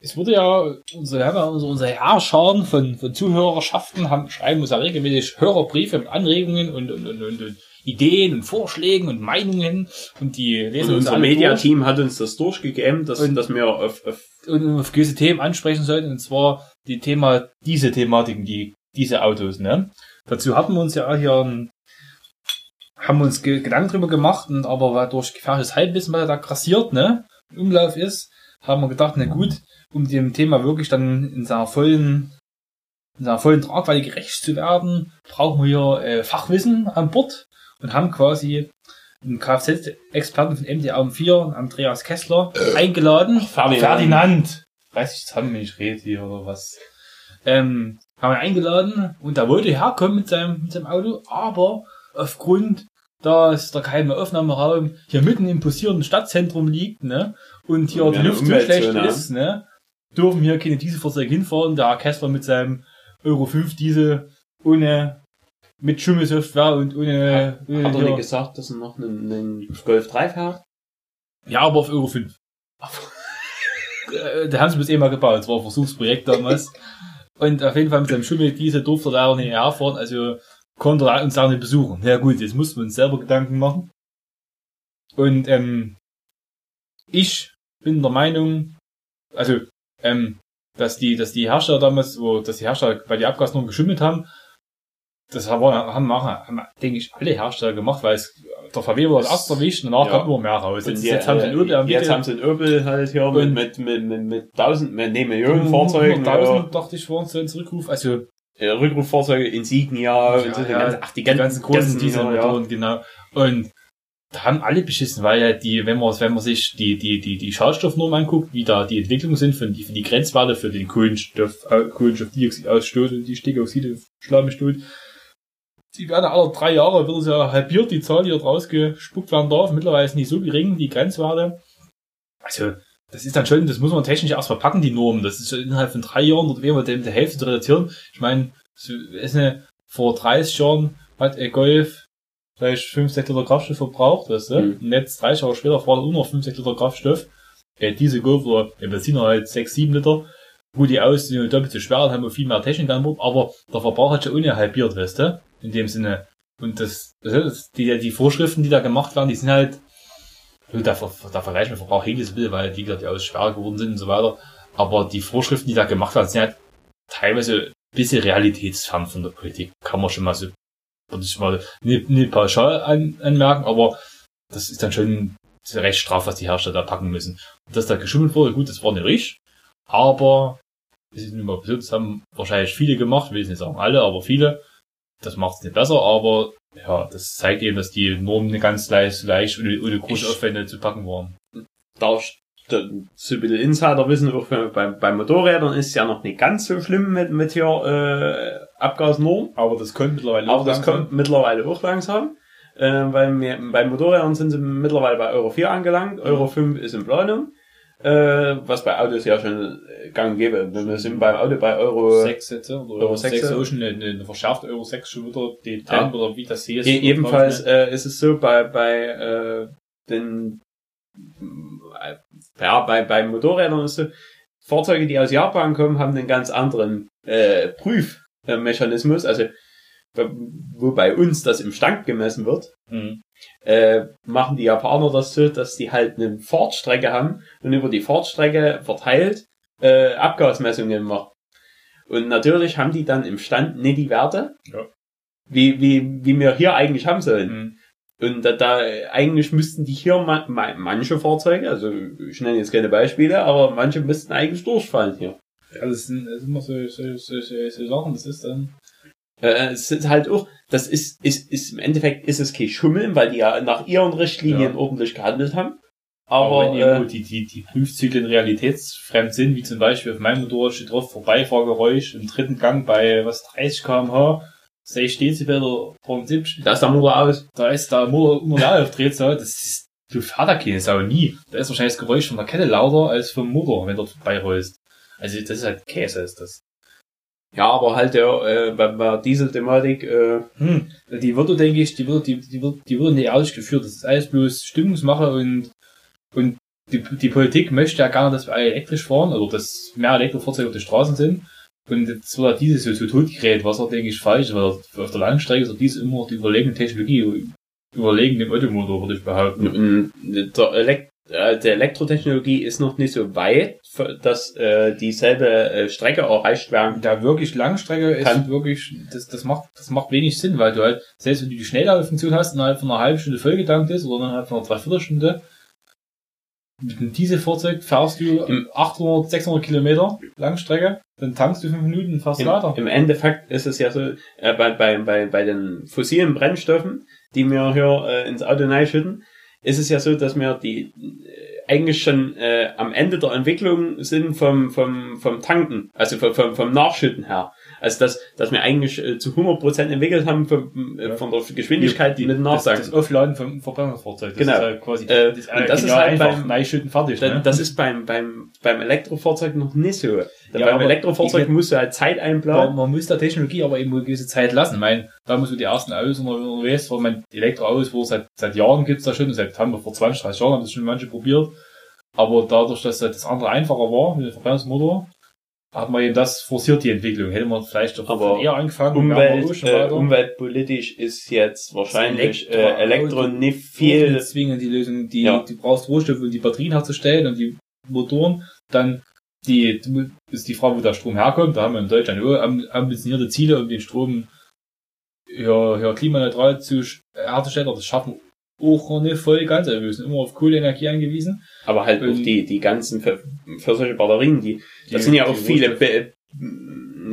es wurde ja, unsere, haben ja unsere, unsere Herrscharen von, von Zuhörerschaften haben, schreiben uns ja regelmäßig Hörerbriefe mit Anregungen und, und, und, und, und Ideen und Vorschlägen und Meinungen und die lesen Und uns unser Mediateam hat uns das durchgegeben, dass, Und- dass wir auf, auf und auf gewisse Themen ansprechen sollten, und zwar die Thema, diese Thematiken, die, diese Autos, ne? Dazu hatten wir uns ja hier ein, haben uns ge Gedanken drüber gemacht, und aber weil durch gefährliches Halbwissen, was da grassiert, ne, im Umlauf ist, haben wir gedacht, na gut, um dem Thema wirklich dann in seiner vollen, in seiner vollen Tragweite gerecht zu werden, brauchen wir hier äh, Fachwissen an Bord und haben quasi einen Kfz-Experten von MDA um4, Andreas Kessler, eingeladen. Ferdinand. Ferdinand. Weiß ich zusammen, wenn ich rede hier oder was. Ähm, haben wir eingeladen und da wollte herkommen mit seinem, mit seinem Auto, aber aufgrund, dass der geheime Aufnahmeraum hier mitten im posierenden Stadtzentrum liegt, ne, und hier Und die Luft so schlecht ist, ne, dürfen hier keine Dieselfahrzeuge hinfahren. Der Herr Kessler mit seinem Euro 5 Diesel ohne, mit Schummelsoftware und ohne, ohne Hat er nicht gesagt, dass er noch einen, einen Golf 3 fährt? Ja, aber auf Euro 5. Äh, da haben sie bis eh mal gebaut. Das war ein Versuchsprojekt damals. Und auf jeden Fall mit seinem Schummel diese durfte er da auch nicht herfahren. Also konnte er uns auch nicht besuchen. Ja gut, jetzt mussten wir uns selber Gedanken machen. Und ähm, ich bin der Meinung, also ähm, dass die, dass die Hersteller damals, wo, dass die Hersteller bei der Abgasnorm geschimmelt haben, das haben, haben, haben, denke ich, alle Hersteller gemacht, weil es der VW wurde erst erwischt und danach Ja. kommt immer mehr raus. Und Jetzt, jetzt haben sie einen Opel am Jetzt haben sie einen Opel halt hier mit, mit, mit, mit, mit tausend, mit, nee, Millionen Fahrzeugen. 100.000, dachte ich, waren so ein Zurückruf. Also, äh, Rückruffahrzeuge, Insignia und so, die ja, ganzen, ach, die die ganzen, ganzen großen ganzen Dieselmotoren, genau. Und da haben alle beschissen, weil ja die, wenn man, wenn man sich die, die, die, die Schadstoffnorm anguckt, wie da die Entwicklungen sind für die, für die Grenzwerte für den Kohlenstoff, äh, Kohlenstoffdioxidausstoß und die Stickoxide, Schlammstoß, die werden alle drei Jahre, wird es ja halbiert, die Zahl, die dort rausgespuckt werden darf. Mittlerweile ist nicht so gering, die Grenzwerte. Also, das ist dann schon, das muss man technisch erst verpacken, die Normen. Das ist innerhalb von drei Jahren, oder dem der Hälfte zu reduzieren. Ich meine, ist eine, vor 30 Jahren hat ein Golf vielleicht 5, 6 Liter Kraftstoff verbraucht, weißt du? Mhm. Und jetzt 30 Jahre später fährt er nur noch 5, 6 Liter Kraftstoff. Äh, diese Golf oder ein Benziner halt 6, 7 Liter. gut, die Autos sind doppelt so schwer, haben wir viel mehr Technik an Bord, aber der Verbrauch hat schon ohne halbiert, weißt du? In dem Sinne. Und das, das die, die Vorschriften, die da gemacht werden, die sind halt, da, da vergleichen wir Verbrauch hin, bisschen, weil, wie gesagt, die Autos schwer geworden sind und so weiter. Aber die Vorschriften, die da gemacht werden, sind halt teilweise ein bisschen realitätsfern von der Politik. Kann man schon mal so, würde ich mal nicht, nicht pauschal an, anmerken, aber das ist dann schon recht straff, was die Hersteller da packen müssen. Und dass da geschummelt wurde, gut, das war nicht richtig, aber es ist nicht mal so, das haben wahrscheinlich viele gemacht, will ich nicht sagen alle, aber viele. Das macht es nicht besser, aber ja, das zeigt eben, dass die Normen nicht ganz leicht, leicht ohne, ohne große Aufwände zu packen waren. Da so ein bisschen Insiderwissen auch bei, bei Motorrädern ist ja noch nicht ganz so schlimm mit, mit hier äh, Abgasnorm. Aber das kommt mittlerweile auch Aber das kommt mittlerweile auch langsam. Äh, weil wir, bei Motorrädern sind sie mittlerweile bei Euro 4 angelangt. Euro 5 ist in Planung. Äh, was bei Autos ja schon gang und gäbe. Wir sind beim Auto bei Euro 6 jetzt, oder Euro 6, 6 auch schon eine, eine verschärfte Euro 6 schon wieder die ja. oder wie das hier ist. E ebenfalls äh, ist es so bei, bei äh, den ja, bei, bei Motorrädern ist so, Fahrzeuge, die aus Japan kommen, haben einen ganz anderen äh, Prüfmechanismus. Also wo bei uns das im Stand gemessen wird, mhm. Äh, machen die Japaner das so, dass die halt eine Fahrtstrecke haben und über die Fahrtstrecke verteilt äh, Abgasmessungen machen. Und natürlich haben die dann im Stand nicht die Werte, ja. wie, wie, wie wir hier eigentlich haben sollen. Mhm. Und da, da eigentlich müssten die hier ma, ma, manche Fahrzeuge, also ich nenne jetzt keine Beispiele, aber manche müssten eigentlich durchfallen hier. Ja, das sind, das sind immer so, so, so, so, so Sachen, das ist dann. Äh, es ist halt auch, das ist, ist, ist im Endeffekt ist es kein Schummeln, weil die ja nach ihren Richtlinien ja. ordentlich gehandelt haben. Aber, aber wenn äh, die, die, die Prüfzyklen realitätsfremd sind, wie zum Beispiel auf meinem Motorrad steht drauf Vorbeifahrgeräusch im dritten Gang bei was 30 kmh, 6 Dezibel 70. Da ist der Motor aus. Da ist der Motor unreal aufdreht, so. Das ist, du fährst da keine Sau nie. Da ist wahrscheinlich das Geräusch von der Kette lauter als vom Motor, wenn du vorbeirollst. Also, das ist halt Käse, ist das. Ja, aber halt der, äh, bei, bei Diesel-Thematik, äh, hm, die würde, denke ich, die würde, die, die wird, die würde nicht ausgeführt. Das ist alles bloß Stimmungsmache und, und die, die Politik möchte ja gerne, dass wir alle elektrisch fahren, oder dass mehr Elektrofahrzeuge auf den Straßen sind. Und jetzt wird dieses so, so totgerät, was er, denke ich, falsch ist, weil auf der Langstrecke ist dies immer die überlegene Technologie, überlegen dem Automotor, würde ich behaupten. Der, Elekt äh, der Elektrotechnologie ist noch nicht so weit, dass äh, dieselbe äh, Strecke erreicht werden. Da wirklich Langstrecke ist wirklich, das, das macht, das macht wenig Sinn, weil du halt, selbst wenn du die Schnellladefunktion hast, innerhalb von einer halben Stunde vollgedankt ist, oder innerhalb von einer Dreiviertelstunde, mit diesem Fahrzeug fährst du Im 800, 600 Kilometer Langstrecke, dann tankst du fünf Minuten und fährst im, weiter. Im Endeffekt ist es ja so, äh, bei, bei, bei, bei den fossilen Brennstoffen, die wir hier äh, ins Auto schütten, ist es ja so, dass wir die äh, eigentlich schon äh, am Ende der Entwicklung sind vom, vom, vom Tanken, also vom, vom, vom Nachschütten her. Also dass, dass wir eigentlich äh, zu 100% entwickelt haben von, äh, von der Geschwindigkeit die, die, mit Nachsagen. Das, das Offladen vom Verbrennungsfahrzeug. Genau. Ist halt quasi, äh, das, und das ist halt beim Neischütten fertig. Ne? Das ist beim, beim, beim Elektrofahrzeug noch nicht so. Ja, beim Elektrofahrzeug musst du halt Zeit einplanen. Man muss der Technologie aber eben eine gewisse Zeit lassen. Ich meine, da muss man die ersten Autos unterwegs, wo man Elektroautos, wo es seit, seit Jahren gibt's da schon, seit haben wir vor 20, 30 Jahren haben das schon manche probiert. Aber dadurch, dass das andere einfacher war mit dem Verbrennungsmotor, hat man eben das forciert die Entwicklung. Hätte man vielleicht doch aber eher angefangen. Umwelt, äh, umweltpolitisch ist jetzt wahrscheinlich Elektro, äh, Elektro nicht viel. Zwingend die Lösung, die ja. du brauchst Rohstoffe, um die Batterien herzustellen und die Motoren. Dann die ist die Frage, wo der Strom herkommt. Da haben wir in Deutschland ambitionierte Ziele, um den Strom ja, ja, klimaneutral zu herzustellen. Das schaffen auch noch nicht voll ganz. Also wir sind immer auf Kohleenergie angewiesen. Aber halt auch die, die ganzen für, für solche Batterien, die, die das sind ja auch viele Be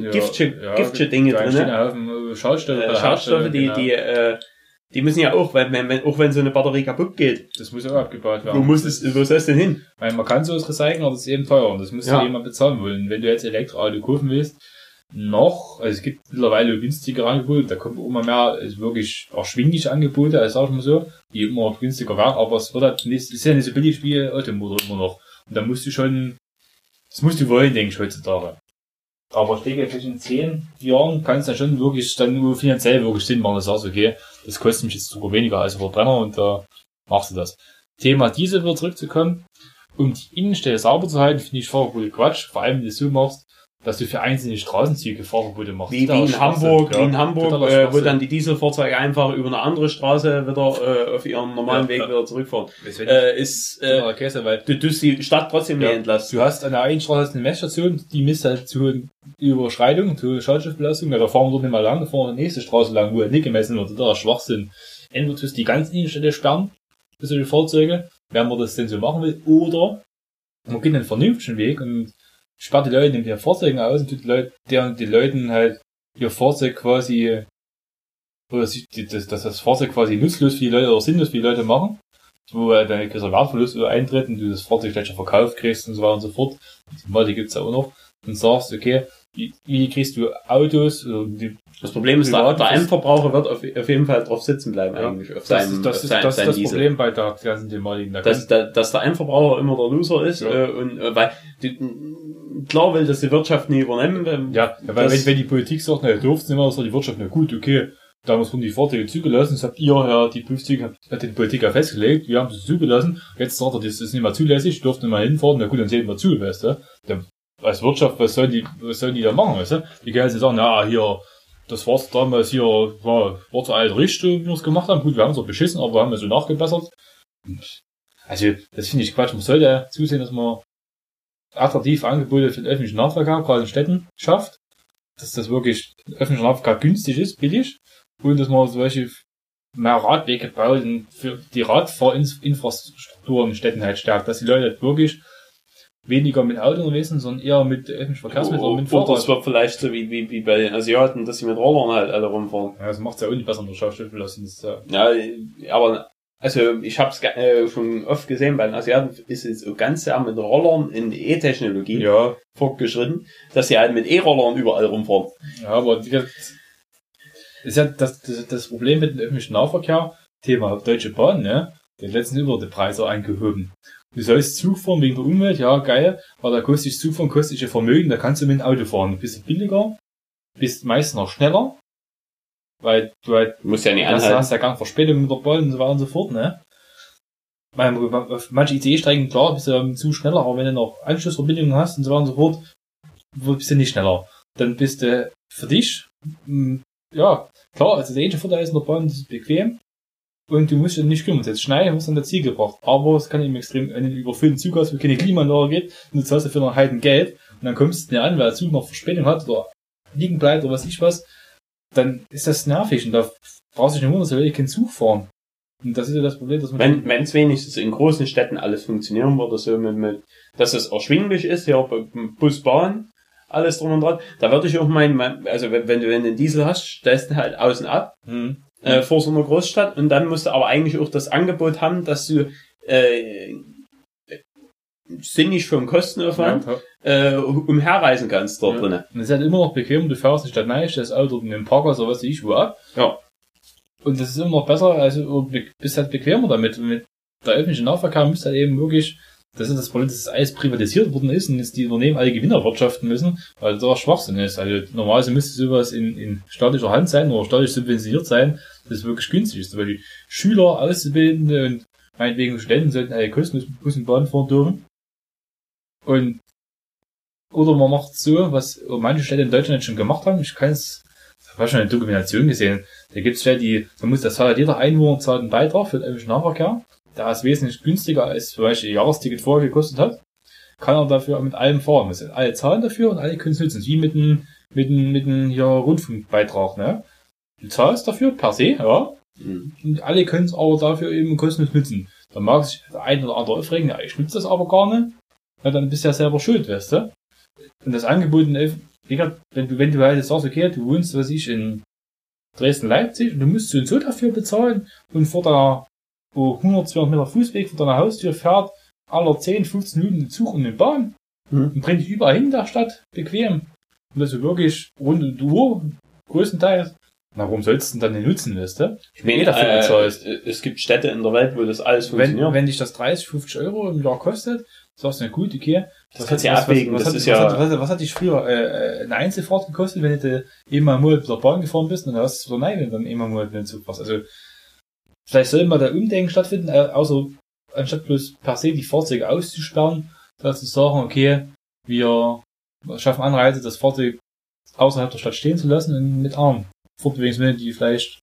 ja, giftige, ja, giftige Dinge drin. Ne? Schadstoffe, äh, Schadstoffe die, genau. die, äh, die müssen ja auch, wenn, wenn, auch wenn so eine Batterie kaputt geht. Das muss auch abgebaut werden. Wo muss es, wo soll es denn hin? Weil man kann so was recyceln, aber das ist eben teuer und das muss ja. jemand bezahlen wollen. Wenn du jetzt Elektroauto kaufen willst, noch, also es gibt mittlerweile günstigere Angebote, da kommt immer mehr also wirklich erschwingliche Angebote, also sag ich mal so, die immer günstiger werden, aber es wird halt nicht, ist ja nicht so billig wie Automotor immer noch. Und da musst du schon, das musst du wollen, denke ich, heutzutage. Aber ich denke, zwischen zehn Jahren kann es dann schon wirklich dann nur finanziell wirklich Sinn machen, dass du sagst, okay, das kostet mich jetzt sogar weniger als Verbrenner und da äh, machst du das. Thema Diesel wieder zurückzukommen, um die Innenstelle sauber zu halten, finde ich voll cool Quatsch, vor allem wenn du es so machst, dass du für einzelne Straßenzüge Fahrverbote machst. Wie, wie in Hamburg, wie in Hamburg, äh, wo dann die Dieselfahrzeuge einfach über eine andere Straße wieder äh, auf ihren normalen ja, Weg ja. wieder zurückfahren. Äh, ist äh, Käse, weil du tust die Stadt trotzdem ja, nicht entlasten. Du hast an der einen Straße eine Messstation, die misst halt zu Überschreitung, zu Schadstoffbelastung, da fahren wir dort nicht mal lang, da fahren wir die nächste Straße lang, wo halt nicht gemessen wird, da Schwachsinn. Entweder tust du die ganzen Innenstädte sperren, für solche Fahrzeuge, wenn man das denn so machen will, oder man geht einen vernünftigen Weg und sperrt die Leute mit ihren Fahrzeugen aus und tut die Leute, deren die Leuten halt ihr Fahrzeug quasi, oder sich, dass, dass das Fahrzeug quasi nutzlos für die Leute oder sinnlos für die Leute machen, wo halt ein gewisser Wertverlust eintritt und du das Fahrzeug gleich schon verkauft kriegst und so weiter und so fort. Die gibt's ja auch noch. Und sagst, okay, wie, wie kriegst du Autos, die das Problem ist, der, der Endverbraucher wird auf, auf, jeden Fall drauf sitzen bleiben ja. eigentlich. Auf seinem, das ist, das, auf ist, das, ist das Problem bei der ganzen Thematik. Da dass, da, dass der Endverbraucher immer der Loser ist ja. äh, und äh, weil die, klar will das die Wirtschaft nie übernehmen. Ja, weil wenn, wenn die Politik sagt, na, ihr dürft nicht mehr, sagt die Wirtschaft, na gut, okay, damals wurden die Fahrzeuge zugelassen, das habt ihr ja, die Prüfzüge hat die Politik ja festgelegt, wir haben sie zugelassen, jetzt sagt er, das ist nicht mehr zulässig, dürft nicht mehr hinfahren, na gut, dann sehen wir zu, weißt du. Dann, als Wirtschaft, was sollen die, was sollen die da machen, weißt du? Die können jetzt sagen, na, hier, das war's damals hier, war, war zur alten Richtung, wie wir es gemacht haben. Gut, wir haben es auch beschissen, aber wir haben es so nachgebessert. Also, das finde ich Quatsch. Man sollte zusehen, dass man attraktive Angebote für den öffentlichen Nahverkehr, gerade in Städten, schafft. Dass das wirklich öffentlicher Nahverkehr günstig ist, billig. Und dass man solche mehr Radwege baut und für die Radfahrinfrastruktur in Städten halt stärkt, dass die Leute halt wirklich weniger mit Auto unterwegs sind, sondern eher mit öffentlichen Verkehrsmitteln oh, mit Fahrrad. Oder es wird vielleicht so wie, wie, wie bei den Asiaten, dass sie mit Rollern halt alle rumfahren. Ja, das macht's ja auch nicht besser in der Schauspiel lassen. Ja, aber also ich habe es äh, schon oft gesehen, bei den Asiaten ist es so ganz sehr mit Rollern in E-Technologie ja. fortgeschritten, dass sie halt mit E-Rollern überall rumfahren. Ja, aber das ist ja das, das, das Problem mit dem öffentlichen Nahverkehr, Thema Deutsche Bahn, ne? Den letzten über die Preise eingehoben. Du sollst Zug fahren wegen der Umwelt, ja, geil, aber da kostet Zug fahren, kostet ein Vermögen, da kannst du mit dem Auto fahren. Du bist billiger, bist meist noch schneller, weil du halt, du musst ja nicht anhalten. hast ja gar keine Verspätung mit der Bahn und so weiter und so fort, ne? Weil, manche ICE-Streiken, klar, bist du zu schneller, aber wenn du noch Anschlussverbindungen hast und so weiter und so fort, bist du nicht schneller. Dann bist du für dich, ja, klar, also der einzige Vorteil ist in der Bahn, das ist bequem, und du musst dich nicht kümmern. Jetzt schneiden hast du an der Ziel gebracht. Aber es kann eben extrem, wenn du überfüllten Zug hast, wo keine Klimaanlage geht, und du zahlst dafür noch Heiden Geld, und dann kommst du nicht an, weil der Zug noch Verspätung hat, oder liegen bleibt, oder was ich was, dann ist das nervig, und da brauchst du nicht wundern, dass will keinen Zug fahren. Und das ist ja das Problem, dass man... Wenn es wenigstens in großen Städten alles funktionieren würde, so mit, mit, dass es erschwinglich ist, hier Bus, Bahn, alles drum und dran, da würde ich auch meinen, also wenn, wenn du einen Diesel hast, stellst du halt außen ab, hm äh, vor so einer Großstadt und dann musst du aber eigentlich auch das Angebot haben, dass du äh, sinnig vom Kostenaufwand ja, äh, umherreisen kannst dort ja. drinnen. Und es ist halt immer noch bequem, du fährst nicht rein, das Auto in den Parkhaus oder was weiß ich wo ab. Ja. Und das ist immer noch besser, also du bist halt bequemer damit. Und mit der öffentlichen Nahverkehr müsste halt eben wirklich das ist das Problem, dass alles privatisiert worden ist und jetzt die Unternehmen alle Gewinner wirtschaften müssen, weil das Schwachsinn ist. Also normalerweise müsste sowas in, in staatlicher Hand sein oder staatlich subventioniert sein, das wirklich günstig ist, weil die Schüler, Auszubildende und meinetwegen Studenten sollten alle kostenlos mit Bus und Bahn fahren dürfen. Und oder man macht so, was manche Städte in Deutschland schon gemacht haben. Ich kann es, ich habe schon eine Dokumentation gesehen. Da gibt es Städte, die, da muss das zahlt jeder Einwohner zahlt einen Beitrag für den öffentlichen Nahverkehr. Da es wesentlich günstiger als zum Beispiel ein Jahresticket vorher gekostet hat, kann er dafür mit allem fahren. Sind alle zahlen dafür und alle können es nutzen. Wie mit einem, mit einem, mit einem hier Rundfunkbeitrag, ne? Du zahlst dafür per se, ja. Mhm. Und alle können es aber dafür eben kostenlos nutzen. Da mag sich der ein oder andere aufregen, ja, ich nutze das aber gar nicht. Ja, dann bist du ja selber schuld, weißt du? Und das Angebot, wenn du, wenn du halt jetzt sagst, okay, du wohnst, was ich, in Dresden-Leipzig und du musst so und so dafür bezahlen und vor der wo 100, 200 Meter Fußweg von deiner Haustür fährt, aller 10, 15 Minuten den Zug und eine Bahn mhm. und bringt dich überall hin in der Stadt, bequem. Und das ist wirklich rund um die Uhr, größtenteils. Na, warum sollst du denn dann den nutzen, weißt du? Ich meine, dafür bezahlst. Äh, es gibt Städte in der Welt, wo das alles funktioniert. Wenn, wenn dich das 30, 50 Euro im Jahr kostet, sagst du, na gut, okay. Das kannst du ja abwägen, was, was, das ist ja... Was, was, was, hat dich früher äh, eine Einzelfahrt gekostet, wenn du immer mal mit der Bahn gefahren bist und dann hast du so nein, wenn du dann immer mal mit dem Zug fährst. Also, Vielleicht soll mal der Umdenken stattfinden, äh, außer anstatt bloß per se die Fahrzeuge auszusperren, dass zu sagen, okay, wir schaffen Anreize, das Fahrzeug außerhalb der Stadt stehen zu lassen und mit Armen Fortbewegungsmitteln, die vielleicht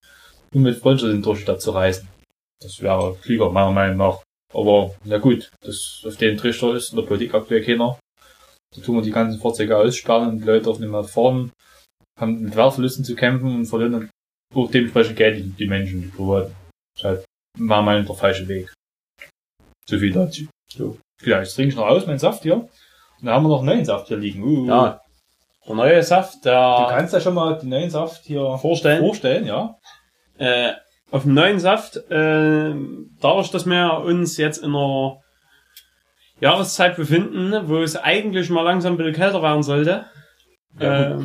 umweltfreundlicher sind, durch die Stadt zu reisen. Das wäre klüger, meiner Meinung nach. Aber, na gut, das auf den Trichter ist in der Politik aktuell keiner. Da tun wir die ganzen Fahrzeuge aussperren und die Leute dürfen nicht mehr fahren, haben mit Wertverlusten zu kämpfen und verlieren dann auch dementsprechend Geld die, die Menschen, die Privaten. Das halt Meinung nach der falsche Weg. So viel dazu. So. Ja, jetzt trinke ich noch aus, meinen Saft hier. Und dann haben wir noch einen neuen Saft hier liegen. Uh. Ja. Der neue Saft, Du der kannst ja schon mal den neuen Saft hier vorstellen. vorstellen, ja. Äh, auf dem neuen Saft, äh, dadurch, dass wir uns jetzt in einer Jahreszeit befinden, wo es eigentlich mal langsam ein bisschen kälter werden sollte. Ja, äh,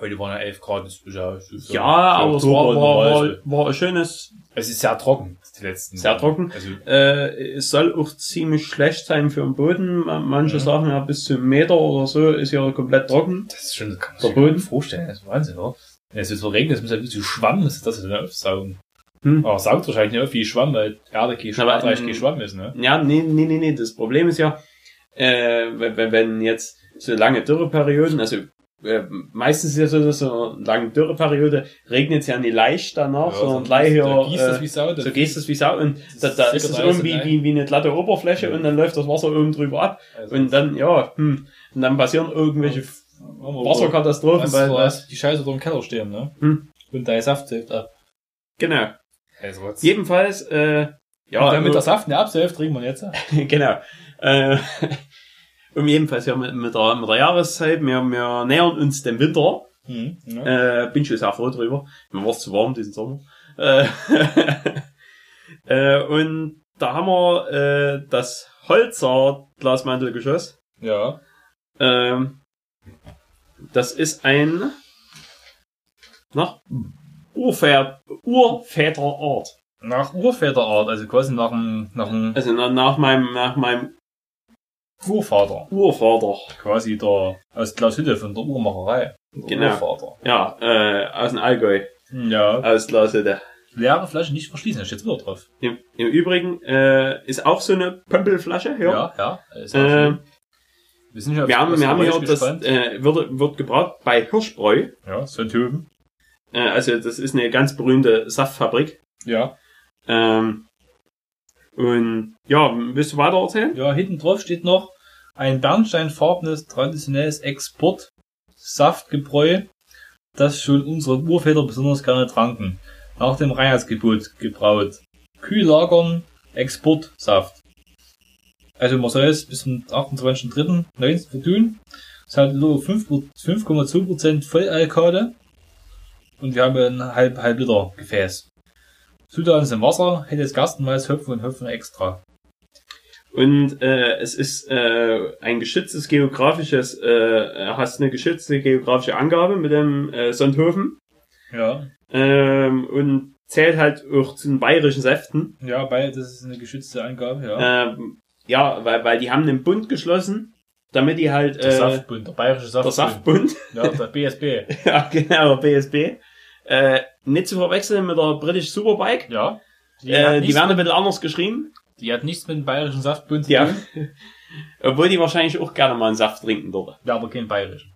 Heute waren ja 11 Grad, das ist ja, das ist ja, aber es war, war, war, war ein schönes, Es ist sehr trocken, die letzten Sehr Wochen. trocken. Also, äh, es soll auch ziemlich schlecht sein für den Boden. Manche Mhm. sagen ja bis zu einem Meter oder so ist ja komplett trocken. das ist schon, das kann man sich Boden? vorstellen, das ist Wahnsinn, oder? Wenn es jetzt so regnet, das muss ja wie so Schwamm, das das dann aufsaugen. Hm. Aber saugt wahrscheinlich nicht auf wie Schwamm, weil Erde kein Schwamm, Aber, ähm, kein Schwamm ist, ne? Ja, nee, nee, nee, nee. Das Problem ist ja, äh, wenn, jetzt so lange Dürreperioden, also äh, meistens ist ja so, dass so eine lange Dürreperiode regnet es ja nicht leicht danach, sondern gleich hier, da gießt das äh, wie Sau. so gehst es wie Sau und da, Das da ist es irgendwie wie, wie eine glatte Oberfläche Ja. und dann läuft das Wasser oben drüber ab Also, und dann, ja, hm, und dann passieren irgendwelche Wasserkatastrophen, was, weil, was, die Scheiße dort im Keller stehen, ne? Hm. Und dein Saft hilft ab. genau. Also? Jedenfalls, äh, ja, und damit der Saft nicht absäuft, trinken wir jetzt. genau. Äh, um jedenfalls ja mit, mit, der, mit der Jahreszeit, wir, wir nähern uns dem Winter. Hm, ne? Äh, bin schon sehr froh drüber. Mir war es zu warm diesen Sommer. Äh, äh, und da haben wir äh, das Holzer Glasmantelgeschoss. Ja. Ähm, das ist ein nach Urväter, Urväterart. Nach Urväterart, also quasi nach dem, nach dem Also nach, nach meinem nach meinem Urvater. Urvater. Quasi der, aus Glashütte von der Uhrmacherei. Der Genau. Urvater. Ja, äh, aus dem Allgäu. Ja. Aus Glashütte. Leere Flasche nicht verschließen, da steht wieder drauf. Im, Im Übrigen äh, ist auch so eine Pömpelflasche. Ja. Ja, ja. Ist auch Äh, schön. wir sind schon wir haben, wir haben hier das äh, wird, wird gebraut bei Hirschbräu. ja, so ein Töben. Äh, also das ist eine ganz berühmte Saftfabrik. Ja. Ähm, und ja, willst du weiter erzählen? Ja, hinten drauf steht noch ein bernsteinfarbenes, traditionelles Export-Saftgebräu, das schon unsere Urväter besonders gerne tranken. Nach dem Reinheitsgebot gebraut. Kühl lagern, Exportsaft. Also man soll es bis zum 28.03.19 vertun. Es hat nur 5 5,2% Vollalkade. Und wir haben ein halb, halb Liter Gefäß. Zutaten sind Wasser, helles Gerstenmalz, Hopfen und Hopfen extra. Und äh, es ist äh, ein geschütztes geografisches, äh, hast eine geschützte geografische Angabe mit dem äh, Sonthofen Ja. ähm, und zählt halt auch zu den bayerischen Säften. Ja, weil das ist eine geschützte Angabe, ja. Ähm, ja, weil, weil die haben einen Bund geschlossen, damit die halt der äh, Saftbund, der bayerische der Saftbund. Saftbund, Ja, der BSB. ja genau, der BSB, äh, nicht zu verwechseln mit der British Superbike. Ja. Die, äh, die werden ein bisschen anders geschrieben. die hat nichts mit dem bayerischen Saftbund zu Ja. tun. Obwohl die wahrscheinlich auch gerne mal einen Saft trinken dort. Ja, aber kein bayerischen.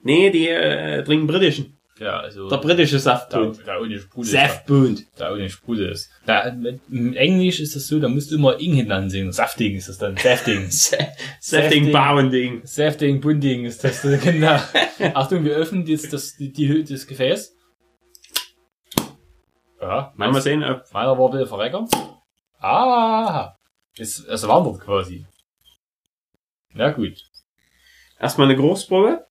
Nee, die äh, trinken britischen. Ja, also. Der britische da, Saftbund. da ohne Sprudel ist. Saftbund. Da, da ohne Sprudel ist. Da, mit, Im Englisch ist das so, da musst du immer Ing hinten singen. Safting ist das dann. Safting. Safting Safting. Bounding. Safting, Bunding ist das, genau. Achtung, wir öffnen jetzt das, die, die, das Gefäß. Ja, Mal, sehen, ob Meiner war wieder verreckert. Ah! Es, es wandert quasi. Na gut. erstmal eine Großprobe.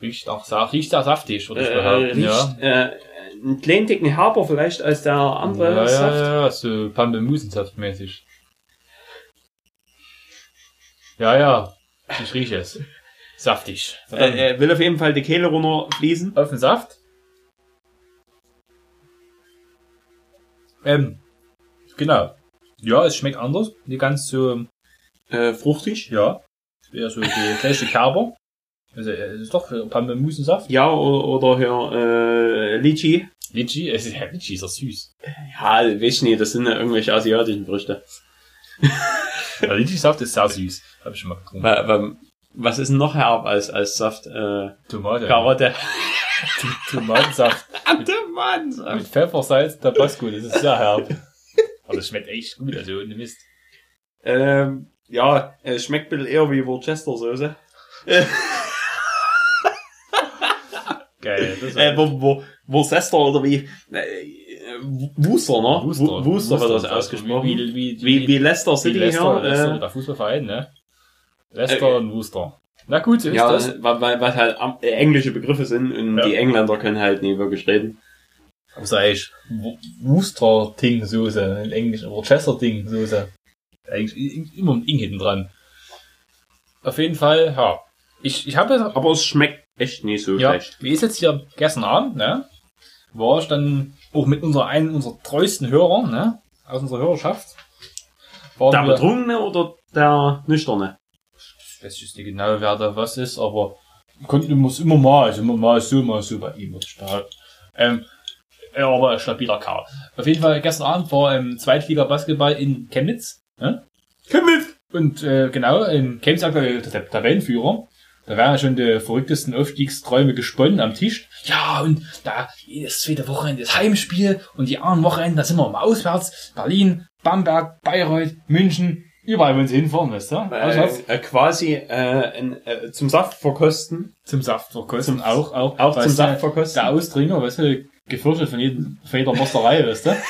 Riecht auch, riecht sehr saftig, würde ich Äh, behaupten, riecht äh, einen kleinen Ticken herber vielleicht als der ja. andere Ja, ja, Saft. ja, so Pampelmusensaft-mäßig. Ja, ja, ich rieche es. Saftig. Äh, er will auf jeden Fall die Kehle runterfließen. Auf den Saft. Ähm, genau. Ja, es schmeckt anders. Nicht ganz so, Äh, fruchtig. ja. Eher so die gleiche Kerber. Also, es ist doch Pampelmusensaft. Ja, oder, oder hier äh, Litchi. Litchi, es ist ja Litchi, ist ja süß. Ja, weiß ich nicht, das sind ja irgendwelche asiatischen Früchte. Ja, Litchi-Saft ist sehr süß. Hab ich schon mal getrunken. Was ist noch herb als, als Saft? Äh, Tomate. Karotte. Tomatensaft. Tomatensaft. Mit Pfeffer, Salz, Tabasco. Das ist sehr herb. Aber das schmeckt echt gut, also ohne Mist. Ähm, ja, es schmeckt ein bisschen eher wie Worcester-Soße. Geil. Das Äh, wo, wo, Worcester oder wie, äh, Worcester, ne? Worcester. Worcester wird das also ausgesprochen. Wie, wie, wie, Wie, wie Leicester wie City Leicester, hier. Leicester, Äh, der Fußballverein, ne? Leicester Äh, und Worcester. Na gut, so ist ja, das. weil, weil weil halt äh, englische Begriffe sind und Ja. die Engländer können halt nie wirklich reden. Was eigentlich? Worcester-Ting-Soße. In Englisch. Worcester-Ting-Soße. Eigentlich immer ein Ing hinten dran. Auf jeden Fall, ja. Ich, ich habe jetzt Aber es schmeckt echt nicht so Ja, schlecht. wie ist jetzt hier gestern Abend, ne? War ich dann auch mit unserer einen unserer treuesten Hörer, ne? Aus unserer Hörerschaft. Der Betrunkene oder der Nüchterne? Ich weiß jetzt nicht genau, wer da was ist, aber konnten muss immer mal, also immer mal so, mal so bei ihm, würde ich behaupten. Ähm, er war aber ein stabiler Kerl. Auf jeden Fall, gestern Abend war ähm, Zweitliga Basketball in Chemnitz, ne? Chemnitz! Und äh, genau, in Chemnitz aktuell der Tabellenführer. Da werden ja schon die verrücktesten Aufstiegsträume gesponnen am Tisch. Ja, und da jedes zweite Wochenende ist Heimspiel und die anderen Wochenenden, da sind wir mal auswärts. Berlin, Bamberg, Bayreuth, München, überall wollen sie hinfahren, weißt du? Äh, äh, quasi äh, ein, äh, zum Saft verkosten. Zum Saft verkosten. Zum- auch, auch, auch zum du, Saft verkosten. Der Austrinker, weißt du, gefürchtet von, jedem, von jeder Mosterei, weißt du?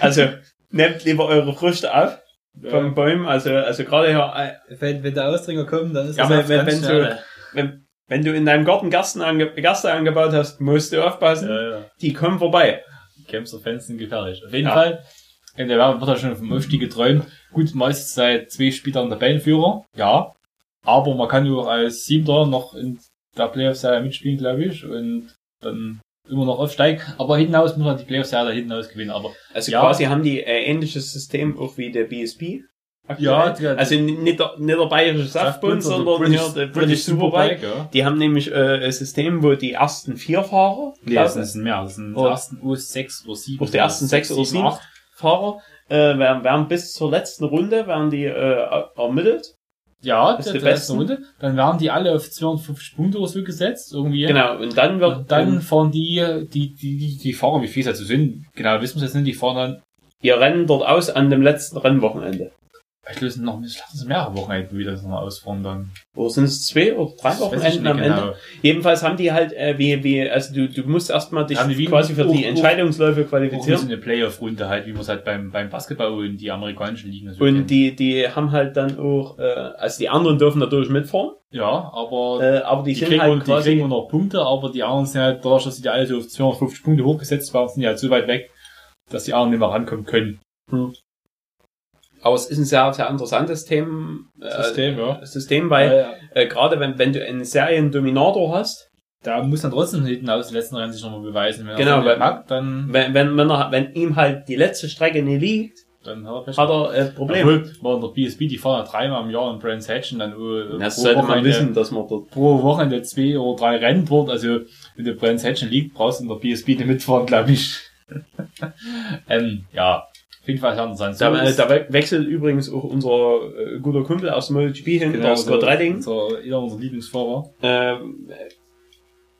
Also nehmt lieber eure Früchte auf Ja. vom Bäumen. Also, also gerade hier, äh, Wenn, wenn der Austrinker kommt, dann ist Ja, das wenn- Saft wenn- ganz wenn schnell. wenn, wenn du in deinem Garten Gasten ange Gaste angebaut hast, musst du aufpassen. Ja, ja. Die kommen vorbei. Kempster Fans sind gefährlich. Auf jeden Ja. Fall, äh, der wird ja schon vom Aufstieg geträumt. Gut, man ist seit zwei Spieltagen der Tabellenführer, ja. Aber man kann ja auch als Siebter noch in der Playoff-Serie mitspielen, glaube ich, und dann immer noch aufsteigen. Aber hinten aus muss man die Playoff-Serie hinten aus gewinnen. Aber Also Ja. quasi haben die äh, ähnliches System auch wie der BSP. aktuell. Ja, die- also nicht der, nicht der bayerische Saftbund, sondern hier der British Superbike. ja. Die haben nämlich äh, ein System, wo die ersten vier Fahrer, Nee, das sind mehr. Das sind die ersten US6 oder 7. Auch die ersten sechs oder sieben. Fahrer äh, werden, werden bis zur letzten Runde werden die äh, ermittelt. Ja, ist der, der letzte besten. Runde. Dann werden die alle auf 250 Punkte oder so gesetzt, irgendwie. Genau, und dann wird Und dann fahren die, die, die, die, die Fahrer, wie viel es also sind, genau, wissen wir jetzt nicht, die fahren dann, ihr Rennen dort aus an dem letzten Rennwochenende. Ich löse noch, ich lasse es mehrere Wochenenden wieder nochmal ausfahren dann. Oder sind es zwei oder drei Das Wochenenden am genau. Ende? Jedenfalls haben die halt, äh, wie, wie, also du, du musst erstmal dich Haben quasi für die Entscheidungsläufe Auch wie so qualifizieren. eine Playoff-Runde halt, wie man es halt beim, beim Basketball und die amerikanischen Ligen so Und kennt. die, die haben halt dann auch, äh, also die anderen dürfen natürlich mitfahren, Ja, aber äh, aber die, die, sind kriegen, halt die kriegen quasi, nur noch Punkte, aber die anderen sind halt, dadurch, dass sie die alle so auf 250 Punkte hochgesetzt waren, sind die halt so weit weg, dass die anderen nicht mehr rankommen können. Aber es ist ein sehr, sehr interessantes Thema, äh, System, ja. System, weil Weil, äh, gerade wenn, wenn du einen Seriendominator hast, da muss dann trotzdem hinten aus den letzten Rennen sich nochmal beweisen. Wenn Genau, er weil- packt, dann, wenn, wenn, wenn, er, wenn ihm halt die letzte Strecke nicht liegt, dann hat er Pech hat er äh, Probleme. Obwohl, war in der BSB, die fahren ja dreimal im Jahr in Brands Hatch und dann äh, Das sollte man Wochenende, wissen, dass man dort pro Wochenende zwei oder drei Rennen dort. Also, wenn der Brands Hatch liegt, brauchst du in der BSB nicht mitfahren, glaube ich. ähm, ja, auf jeden Fall haben sie dann so. Da, äh, da we- wechselt übrigens auch unser äh, guter Kumpel aus dem MotoGP hin, der Scott so, Redding. Unser, einer unserer Lieblingsfahrer. Ähm, äh,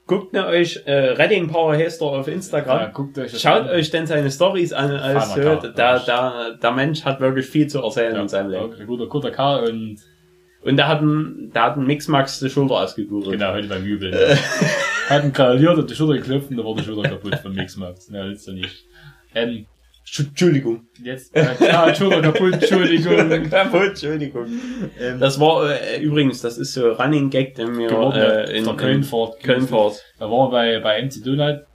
guckt mir euch, äh, Redding Power heißt er auf Ja, Instagram. guckt euch Schaut an. euch denn seine Stories an. Feiner Kerl, da, da, der Mensch hat wirklich viel zu erzählen ja, in seinem Leben. ein guter, guter Kerl und Und da hat ein, da hat ein Mixmax die Schulter ausgekugelt. genau, heute beim Jubeln. ja. Hat ihn gratuliert und die Schulter geklopft und da war die Schulter kaputt von Mixmax. Ja, willst du nicht. Ähm, Entschuldigung. jetzt, äh, ja, Schulter kaputt, Entschuldigung. Kaputt, Entschuldigung. Ähm, Das war äh, übrigens, das ist so Running Gag, den wir geworden, äh, in, in, Kölnfahrt. Kölnfahrt. Da waren wir bei, bei MC Donald,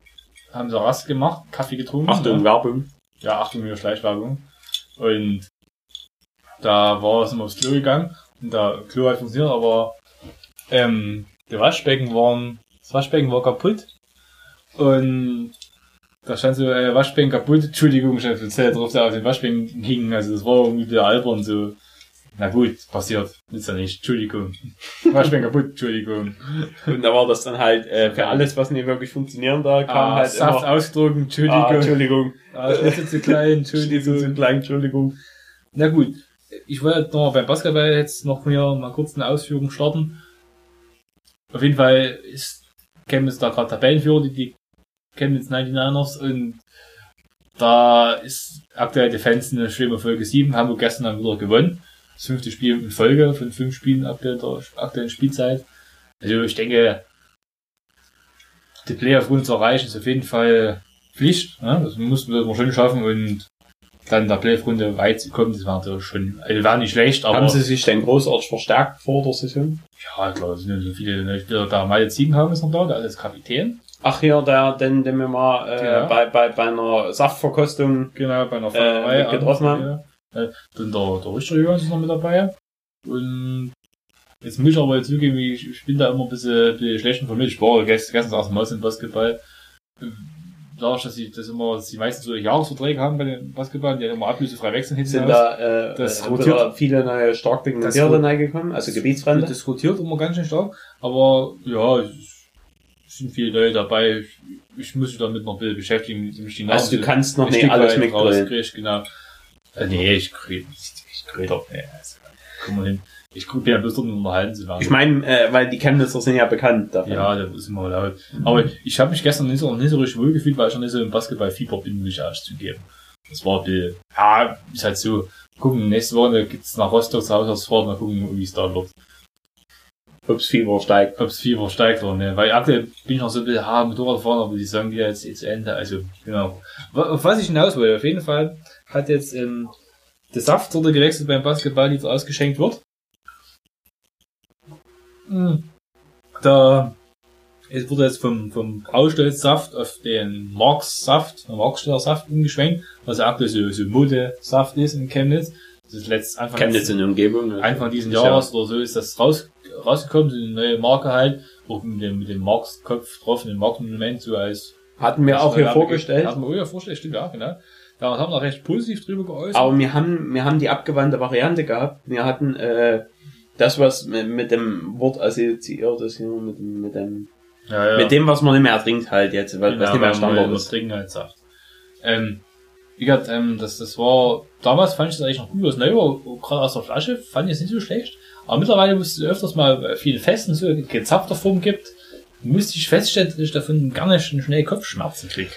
haben sie Rast gemacht, Kaffee getrunken. Achtung, ne? Werbung. Ja, Achtung, wieder Schleichwerbung. Und da war es immer aufs Klo gegangen. Und der Klo hat funktioniert, aber ähm, die Waschbecken waren, das Waschbecken war kaputt. Und da stand so, äh, Waschbecken kaputt, Entschuldigung, Chef, jetzt der drauf, der auf den Waschbecken hing. Also das war irgendwie wieder albern so. Na gut, passiert. Ist ja nicht. Entschuldigung. Waschbecken kaputt, Entschuldigung. Und da war das dann halt äh, für alles, was nicht wirklich funktionieren da, kam Ah, halt Saft immer. ausgedrückt, Entschuldigung. Ah, Entschuldigung. Ah, ist zu klein, Entschuldigung. Zu klein, Entschuldigung. Na gut, ich wollte noch beim Basketball jetzt noch hier mal kurz eine Ausführung starten. Auf jeden Fall ist Chemnitz da gerade Tabellenführer, die, die Chemnitz 99ers und da ist aktuell die Fans in der Schwimmer Folge 7, haben wir gestern dann wieder gewonnen. Das fünfte Spiel in Folge von fünf Spielen ab der aktuellen Spielzeit. Also ich denke, die Playoff-Runde zu erreichen ist auf jeden Fall Pflicht. Ne? Das mussten wir schon schaffen und dann der Playoff-Runde weit zu kommen, das war natürlich schon, also war nicht schlecht, aber. Haben sie sich denn großartig verstärkt vor der Saison? Ja, klar, es sind ja so viele Spieler da. Malte Ziegenhagen ist noch da, der ist Kapitän. Ach hier, der, den, den wir mal äh, genau. bei, bei, bei einer Saftverkostung genau, bei einer äh, getroffen haben. Ja. Äh, dann der, der Richter Johann ist noch mit dabei. Und jetzt muss ich aber zugeben, ich, ich bin da immer ein bisschen, ein bisschen schlecht informiert. Ich war gestern, aus dem Maus im Basketball dadurch, dass sie das immer, dass die meisten so Jahresverträge haben bei den Basketball, die immer ablösefrei wechseln hinten Sind da äh, das äh, rotiert, viele neue stark pigmentierte reingekommen, also Gebietsfremde? Das rotiert immer ganz schön stark, aber ja, es sind viele Leute dabei. Ich, ich muss mich damit noch ein bisschen beschäftigen, mich die Also du kannst noch nicht alles mitkriegen. Genau. Äh, nee, ich krieg, ich, ich krieg doch, nee, also, komm mal hin. Ich gucke ja bloß dort unterhalten zu werden. Ich meine, äh, weil die Chemnitzer sind ja bekannt dafür. Ja, das ist immer laut. Aber ich habe mich gestern nicht so, nicht so richtig wohl gefühlt, weil ich schon nicht so im Basketball-Fieber bin, muss ich ehrlich zugeben. Das war die, ja, ist halt so, gucken, nächste Woche gibt's nach Rostock zu Hause Ausfahrt, mal gucken, wie es da wird. Ob's Fieber steigt. Ob's Fieber steigt oder ne? Weil aktuell bin ich noch so ein bisschen hart Motorrad fahren, aber die sagen ja jetzt, jetzt Ende, also, genau. Auf was ich hinaus wollte, auf jeden Fall hat jetzt, ähm, der Saftsorte gewechselt beim Basketball, die ausgeschenkt wird. Hm. Da es wurde jetzt vom, vom Braustolzsaft auf den Marx-Saft, Marxsteller Saft umgeschwenkt, was ja aktuell so, so Mode-Saft ist in Chemnitz. Das ist letzt Anfang Chemnitz in der Umgebung. Anfang diesen Jahres oder so ist das raus, rausgekommen, so eine neue Marke halt, auch mit dem, mit dem Marx-Kopf drauf, dem Marx-Monument so als hatten wir auch hier vorgestellt. Hatten wir auch hier vorgestellt, stimmt, ja, genau. Da haben wir recht positiv drüber geäußert. Aber wir haben, wir haben die abgewandte Variante gehabt. Wir hatten, äh, das, was mit dem Wort assoziiert ist, hier, mit, mit dem, ja, ja. mit dem, was man nicht mehr trinkt halt jetzt, was, genau, was nicht mehr Standard ist. trinken halt Saft. Ähm, wie gesagt, ähm, das, das war, damals fand ich das eigentlich noch gut, was neu war, gerade aus der Flasche, fand ich es nicht so schlecht. Aber mittlerweile musste es öfters mal viele Festen so gezapfter Form gibt, musste ich feststellen, dass ich davon gar nicht schnell Kopfschmerzen krieg.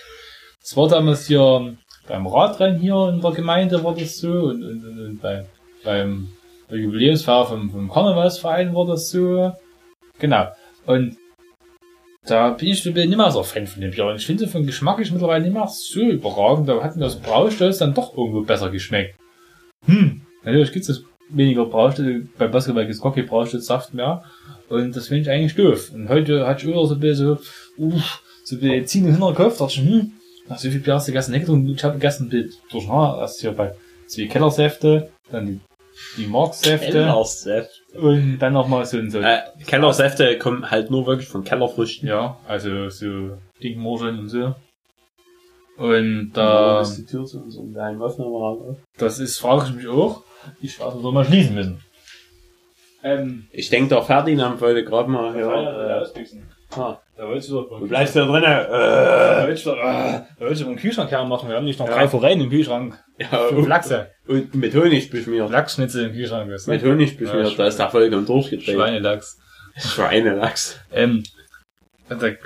Das war damals hier beim Radrennen hier in der Gemeinde war das so und, und, und, und bei, beim der vom, vom Karnevalsverein war das so. Genau. Und da bin ich nicht mehr so Fan von dem Bier. Und ich finde von Geschmack ist mittlerweile nicht mehr so überragend. Da hat mir das Braustolz dann doch irgendwo besser geschmeckt. Hm. Natürlich gibt es weniger Braustolz. Bei Basketball gibt es gar kein Braustolzsaft mehr. Und das finde ich eigentlich doof. Und heute hatte ich wieder so ein bisschen so, uff, so ein bisschen ziehen in den Kopf. dachte ich, hm, nach so viel Bier hast du gestern nicht getrunken. Ich habe gestern ein bisschen durcheinander. Erst hier bei zwei Kellersäfte, dann die die Marksäfte. Kellersäfte. Und dann nochmal so ein so. Äh, Kellersäfte kommen halt nur wirklich von Kellerfrüchten. Ja, also so Dinkmorgeln und so. Und da. ist die Tür zu unserem geheimen Aufnahmeraum Das ist, frage ich mich auch. Ich werde so mal schließen müssen. Ähm, ich denke, der Ferdinand wollte gerade mal hier. Äh, ah. Da wolltest du, du bleibst da drinnen. Äh. Da wolltest du, äh, da wolltest du einen Kühlschrank hermachen. Wir haben nicht noch ja. drei Forellen im Kühlschrank. Ja, Fünf Lachse. Und mit Honig beschmiert. Lachsschnitzel im Kühlschrank. Ist, ne? Mit Honig beschmiert. Ja, da ist der vollkommen durchgedreht. Schweinelachs. Schweinelachs. ähm,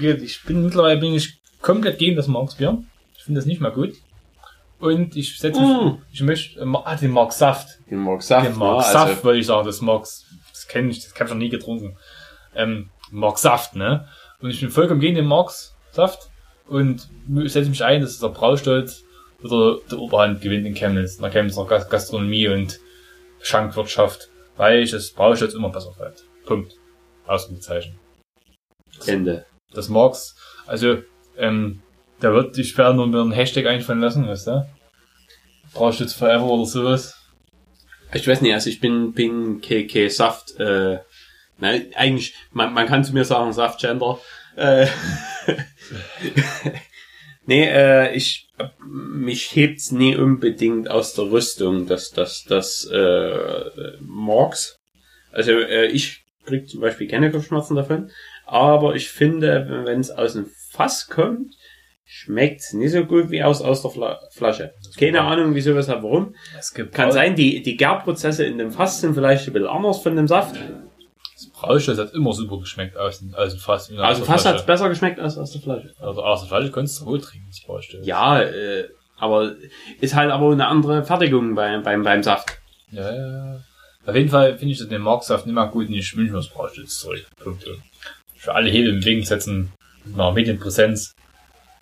ich bin mittlerweile bin ich komplett gegen das Marksbier. Ich finde das nicht mal gut. Und ich setze, mm. ich möchte, äh, ah, den Mark Saft. Den Mark Saft. Den Mark Saft, also. wollte ich sagen, das Marks, das kenne ich, das habe ich noch nie getrunken. Ähm, Mark Saft, ne? Und ich bin vollkommen gegen den Marx Saft und setze mich ein, dass der Braustolz wieder der Oberhand gewinnt in Chemnitz, in der Chemnitzer Gastronomie und Schankwirtschaft, weil ich das Braustolz immer besser fand. Punkt. Ausrufezeichen. Ende. Das Marx, also, ähm, da wird sich später nur wieder ein Hashtag einfallen lassen, weißt du? Braustolz forever oder sowas. Ich weiß nicht, also ich bin, bin KK Saft, äh, Nein, eigentlich, man, man kann zu mir sagen, Saftgender. Äh, nee, äh, ich, mich hebt's nie unbedingt aus der Rüstung, dass das, das, äh, Morgs. Also, äh, ich krieg zum Beispiel keine Kopfschmerzen davon. Aber ich finde, wenn es aus dem Fass kommt, schmeckt nicht so gut wie aus, aus der Fla Flasche. Keine Ahnung, wieso, weshalb, warum. Kann sein, die, die Gärprozesse in dem Fass sind vielleicht ein bisschen anders von dem Saft. Das Brausche hat immer super geschmeckt aus dem, aus dem Fass. in der Also Fass Flasche. hat besser geschmeckt als aus der Flasche. Also aus der Flasche konntest du gut trinken, das Brausche. Ja, äh, aber ist halt aber eine andere Fertigung beim, beim, beim Saft. Ja, ja, ja. Auf jeden Fall finde ich den Marksaft nicht mehr gut und ich wünsche mir das Brausche jetzt zurück. Punkt. Für alle Hebel im Weg setzen, mit einer Medienpräsenz.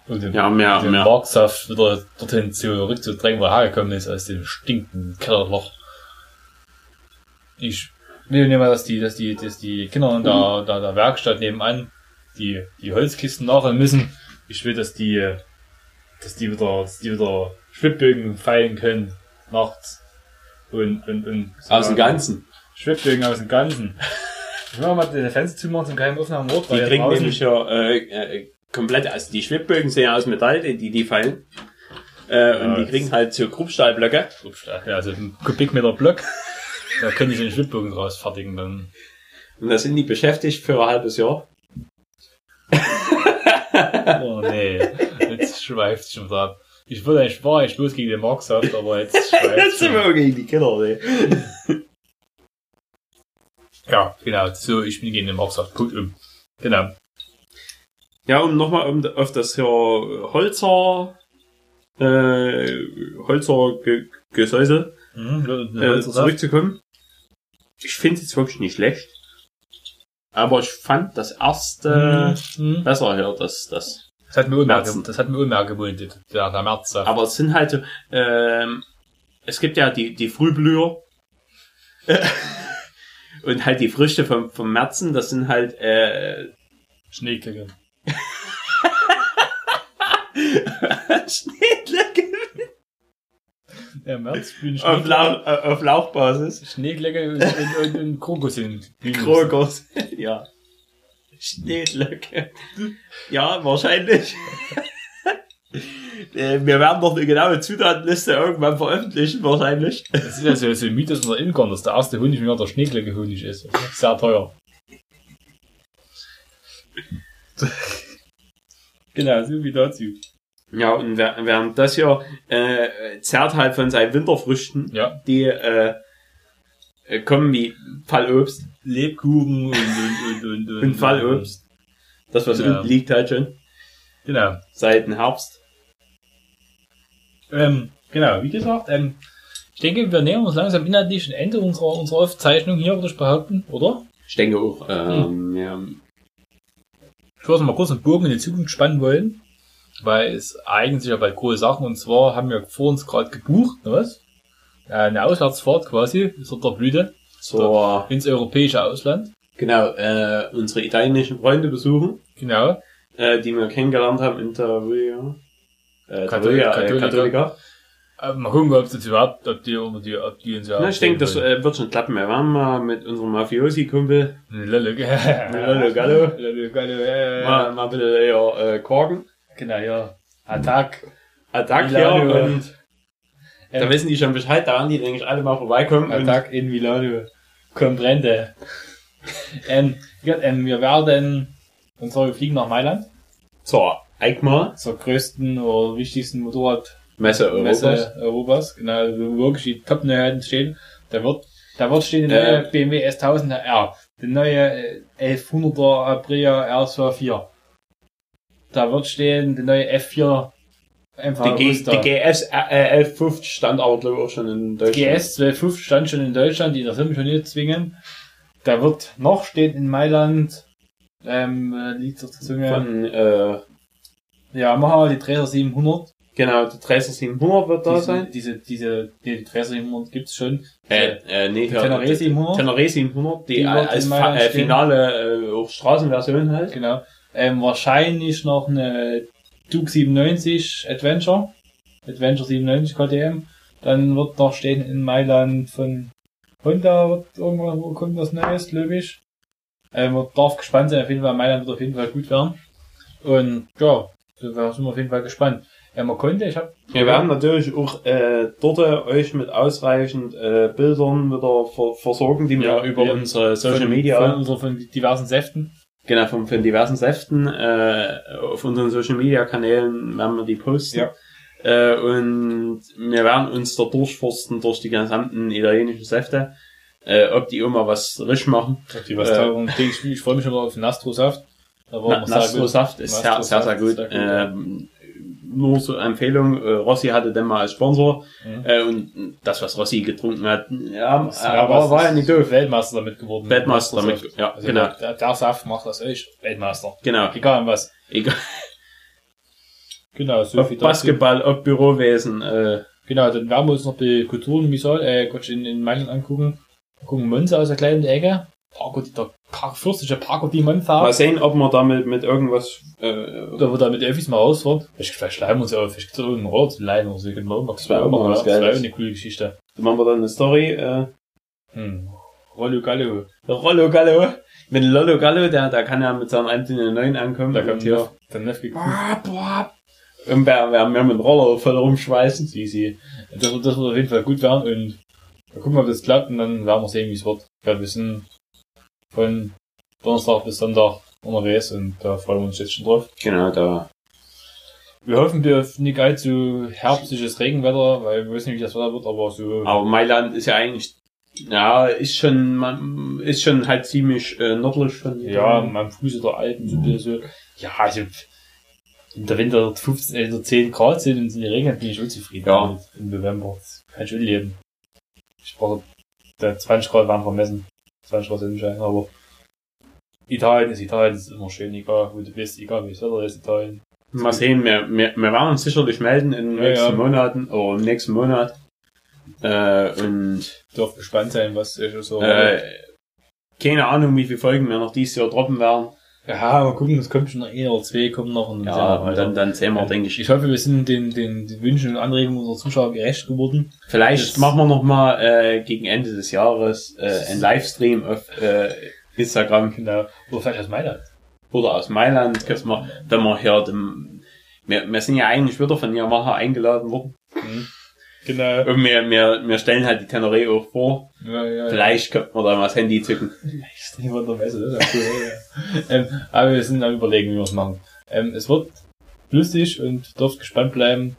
Und den, Ja, mehr, den mehr. Marksaft wieder dorthin zurückzudrängen, wo er hergekommen ist, aus dem stinkenden Kellerloch. Ich nicht mal, dass die, dass die, dass die Kinder in der, der, der Werkstatt nebenan die, die Holzkisten nachholen müssen. Ich will, dass die, dass die wieder, dass die wieder Schwibbögen feilen können, nachts. Und, und, und. Aus dem Ganzen. Schwibbögen aus dem Ganzen. Ich will mal die Fenster zumachen zum keinen Aufnahmen Ort, Die kriegen nämlich ja äh, äh, komplett, also die Schwibbögen sind ja aus Metall, die, die, die fallen. Äh, und Ja, die das- kriegen halt so Kruppstahlblöcke. Ja, also ein Kubikmeter Block. Da kann ich den Schwibbögen draus fertigen dann. Und da sind die beschäftigt für ein halbes Jahr. Oh nee, jetzt schweift schon wieder ab. Ich würde eigentlich war eigentlich bloß gegen den Marksaft, aber jetzt schweift schon. wir gegen die Kinder, ne? Ja, genau. So, ich bin gegen den Marksaft. Punkt um. Genau. Ja, um nochmal um, auf das hier Holzer, äh, Holzer Ge Gesäuse Mhm, äh, zurückzukommen. Ich finde es jetzt wirklich nicht schlecht. Aber ich fand das erste Mhm. besser hier, das, das. Das hat mir Unmerk, Merzen. das hat mir Unmerk gewohnt, der, der Märzsaft. Aber es sind halt, so, ähm, es gibt ja die, die Frühblüher. Und halt die Früchte vom, vom Märzen, das sind halt, äh, Schneeklicke. Schneedlecke Der März blühen auf, Lauch, äh, auf Lauchbasis. Schneeklecke und, und, und, und Krokus sind. Krogers. ja. Schneedlecke. Ja, wahrscheinlich. Äh, Wir werden doch eine genaue Zutatenliste irgendwann veröffentlichen, wahrscheinlich. Das ist ja so, so ein Mythos in der Imkern, dass der erste Honig mehr der Schneeklecke Honig ist. Sehr teuer. Genau, so wie dazu. Ja, und während das hier äh, zerrt halt von seinen Winterfrüchten, Ja. die äh, kommen wie Fallobst Lebkuchen und, und, und, und, und Fallobst. Das, was Ja. unten liegt halt schon, Genau. seit dem Herbst. Ähm, genau, wie gesagt, ähm, ich denke, wir nähern uns langsam inhaltlich ein Ende unserer, unserer Aufzeichnung hier, würde ich behaupten, oder? Ich denke auch, ähm, ja, Ich würde mal kurz einen Bogen in die Zukunft spannen wollen, weil es eignen sich ja bald große Sachen, und zwar haben wir vor uns gerade gebucht, ne was? Eine Auswärtsfahrt quasi, so der Blüte, zur, ins europäische Ausland. genau, äh, unsere italienischen Freunde besuchen, Genau. äh, die wir kennengelernt haben in Tavia. Äh, Kathol- Tavia, äh, Katholika. Katholika. Äh, mal gucken, ob das überhaupt, ob die, ob die, ob die uns ja. Ja, ich denke, das äh, wird schon klappen. Wir waren mal mit unserem Mafiosi-Kumpel Lollo, Gallo. Lollo Gallo, äh, mal, mal ein bisschen eher äh, Korken. Genau, ja. Attack. Attack Milano. und da Ähm, wissen die schon Bescheid, da werden die, denke ich, alle mal vorbeikommen. Und Attack in Milano. Comprende. ähm, ja, ähm, wir werden, und zwar wir fliegen nach Mailand, zur EICMA, zur größten oder wichtigsten Motorradmesse Messe Europas. Europas, genau, wo wirklich die Top-Neuheiten stehen. Da wird, da wird stehen der Äh. neue BMW S1000 R, der neue äh, 1100er Aprilia R24. Da wird stehen der neue F4 MV Die, G, die GS äh, 1150 stand aber, glaube ich, auch schon in Deutschland. GS 12.5 stand schon in Deutschland, die interessiert mich schon nicht zwingen. Da wird noch stehen in Mailand, ähm, äh, liegt auf der Zunge. Von, äh, ja, machen wir die Tracer 700. genau, die Tracer 700 wird da diese, sein. Diese, diese, die, die Tracer 700 gibt's schon. Äh, äh, nee, Die Tenere 700. Tenere 700, die, Die als äh, finale äh, Straßenversion halt. Genau. Ähm, wahrscheinlich noch eine Duke 97 Adventure. Adventure 97 KTM. Dann wird noch stehen in Mailand von Honda wird irgendwann, kommt was Neues, glaube ich. Ähm, man darf gespannt sein, auf jeden Fall, Mailand wird auf jeden Fall gut werden. Und ja, da sind wir auf jeden Fall gespannt. Ja, man konnte, ich habe Wir werden natürlich auch äh, dort euch mit ausreichend äh, Bildern wieder ver versorgen, die wir Ja, über ja. unsere Social von, Media von, unsere, von diversen Säften Genau, von, von diversen Säften. Äh, auf unseren Social Media Kanälen werden wir die posten. Ja. Äh, und wir werden uns da durchforsten durch die gesamten italienischen Säfte, äh, ob die immer was richtig machen. Ob die was Äh, taugen. Ich, ich freue mich mal auf Nastro-Saft. Na, immer. Nastro-Saft ist sehr, sehr, sehr gut. sehr gut. Ähm, nur so Empfehlung, äh, Rossi hatte den mal als Sponsor Mhm. äh, und das, was Rossi getrunken hat, ja, Das aber was war ja nicht doof. Weltmeister damit geworden. Weltmeister damit, Nastro-Saft. ja, also genau. Der, der Saft macht das echt Weltmeister. Genau. Egal was. Egal. Genau, so Ob viel dazu. Basketball, ob Bürowesen, äh, Genau, dann werden wir uns noch die Kulturen Misal, äh, Gott, in, in Mailand angucken. Gucken Monza aus der kleinen Ecke. Parco, der Park, fürstliche Parco di Monza. mal sehen, ob man damit mit irgendwas, äh, Da wird mit den Öffis mal rausfahren. Vielleicht, vielleicht schleimen wir uns auf. Vielleicht es irgendeinen Ort zu leihen oder so. Das wäre auch mal was Das wäre Geiles. eine coole Geschichte. dann machen wir dann eine Story, äh, Hm. Rollo Gallo. Rollo Gallo. Mit Lollo Gallo, der, der kann ja mit seinem 109 ankommen. Da kommt hier der Neffe. Und wer, wer mehr mit dem Roller voll rumschweißen. Easy. Das wird, das wird auf jeden Fall gut werden und wir gucken, ob das klappt und dann werden wir sehen, wie es wird. Ja, wir sind von Donnerstag bis Sonntag unterwegs und da freuen wir uns jetzt schon drauf. Genau, da. Wir hoffen, wir haben nicht allzu herbstliches Regenwetter, weil wir wissen nicht, wie das Wetter wird, aber so. Aber Mailand ist ja eigentlich, ja, ist schon, man, ist schon halt ziemlich äh, nördlich von Ja, am Fuße der Alpen, so ein bisschen so. Ja, also, in der Winter 15, äh, 10 Grad sind und es nicht regnet, bin ich unzufrieden. Ja. Im November. Das kann ich schon leben. Ich brauche, der 20 Grad waren vermessen. 20 Grad Sonnenschein, aber Italien ist Italien, ist immer schön, egal wo du bist, egal wie das Wetter ist, Italien. Mal sehen, wir, wir, wir werden uns sicherlich melden in den Ja, nächsten ja. Monaten, oder im nächsten Monat. Äh, und, Darf gespannt sein, was ich so. äh, keine Ahnung, wie viele Folgen wir noch dieses Jahr droppen werden. Ja, mal gucken, es kommt schon noch ein oder zwei, kommen noch und Ja, weiter. dann, dann sehen wir, Ja. denke ich. Ich hoffe, wir sind den, den, den Wünschen und Anregungen unserer Zuschauer gerecht geworden. Vielleicht Das- machen wir noch mal äh, gegen Ende des Jahres äh, einen Livestream auf äh, Instagram Genau. Oder vielleicht aus Mailand. oder aus Mailand, dass wir, wenn wir hier dem, wir, wir sind ja eigentlich wieder von Yamaha eingeladen worden. Genau. Und wir, wir, wir stellen halt die Tenere auch vor. Ja, ja, Vielleicht könnte man da mal das Handy zücken. Messe, das ist ja cool. ja. ähm, aber wir sind am überlegen, wie wir es machen. Ähm, es wird lustig und dürft gespannt bleiben.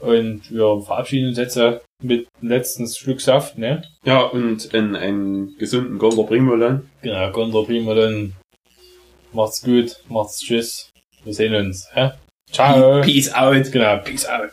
Und wir verabschieden uns jetzt äh, mit letzten Schluck Saft, ne? Ja, und einen, einen gesunden Golder Primolan. Genau, Gondor Primo, dann macht's gut, macht's tschüss. Wir sehen uns. Hä? Ciao. Peace out. Genau, peace out.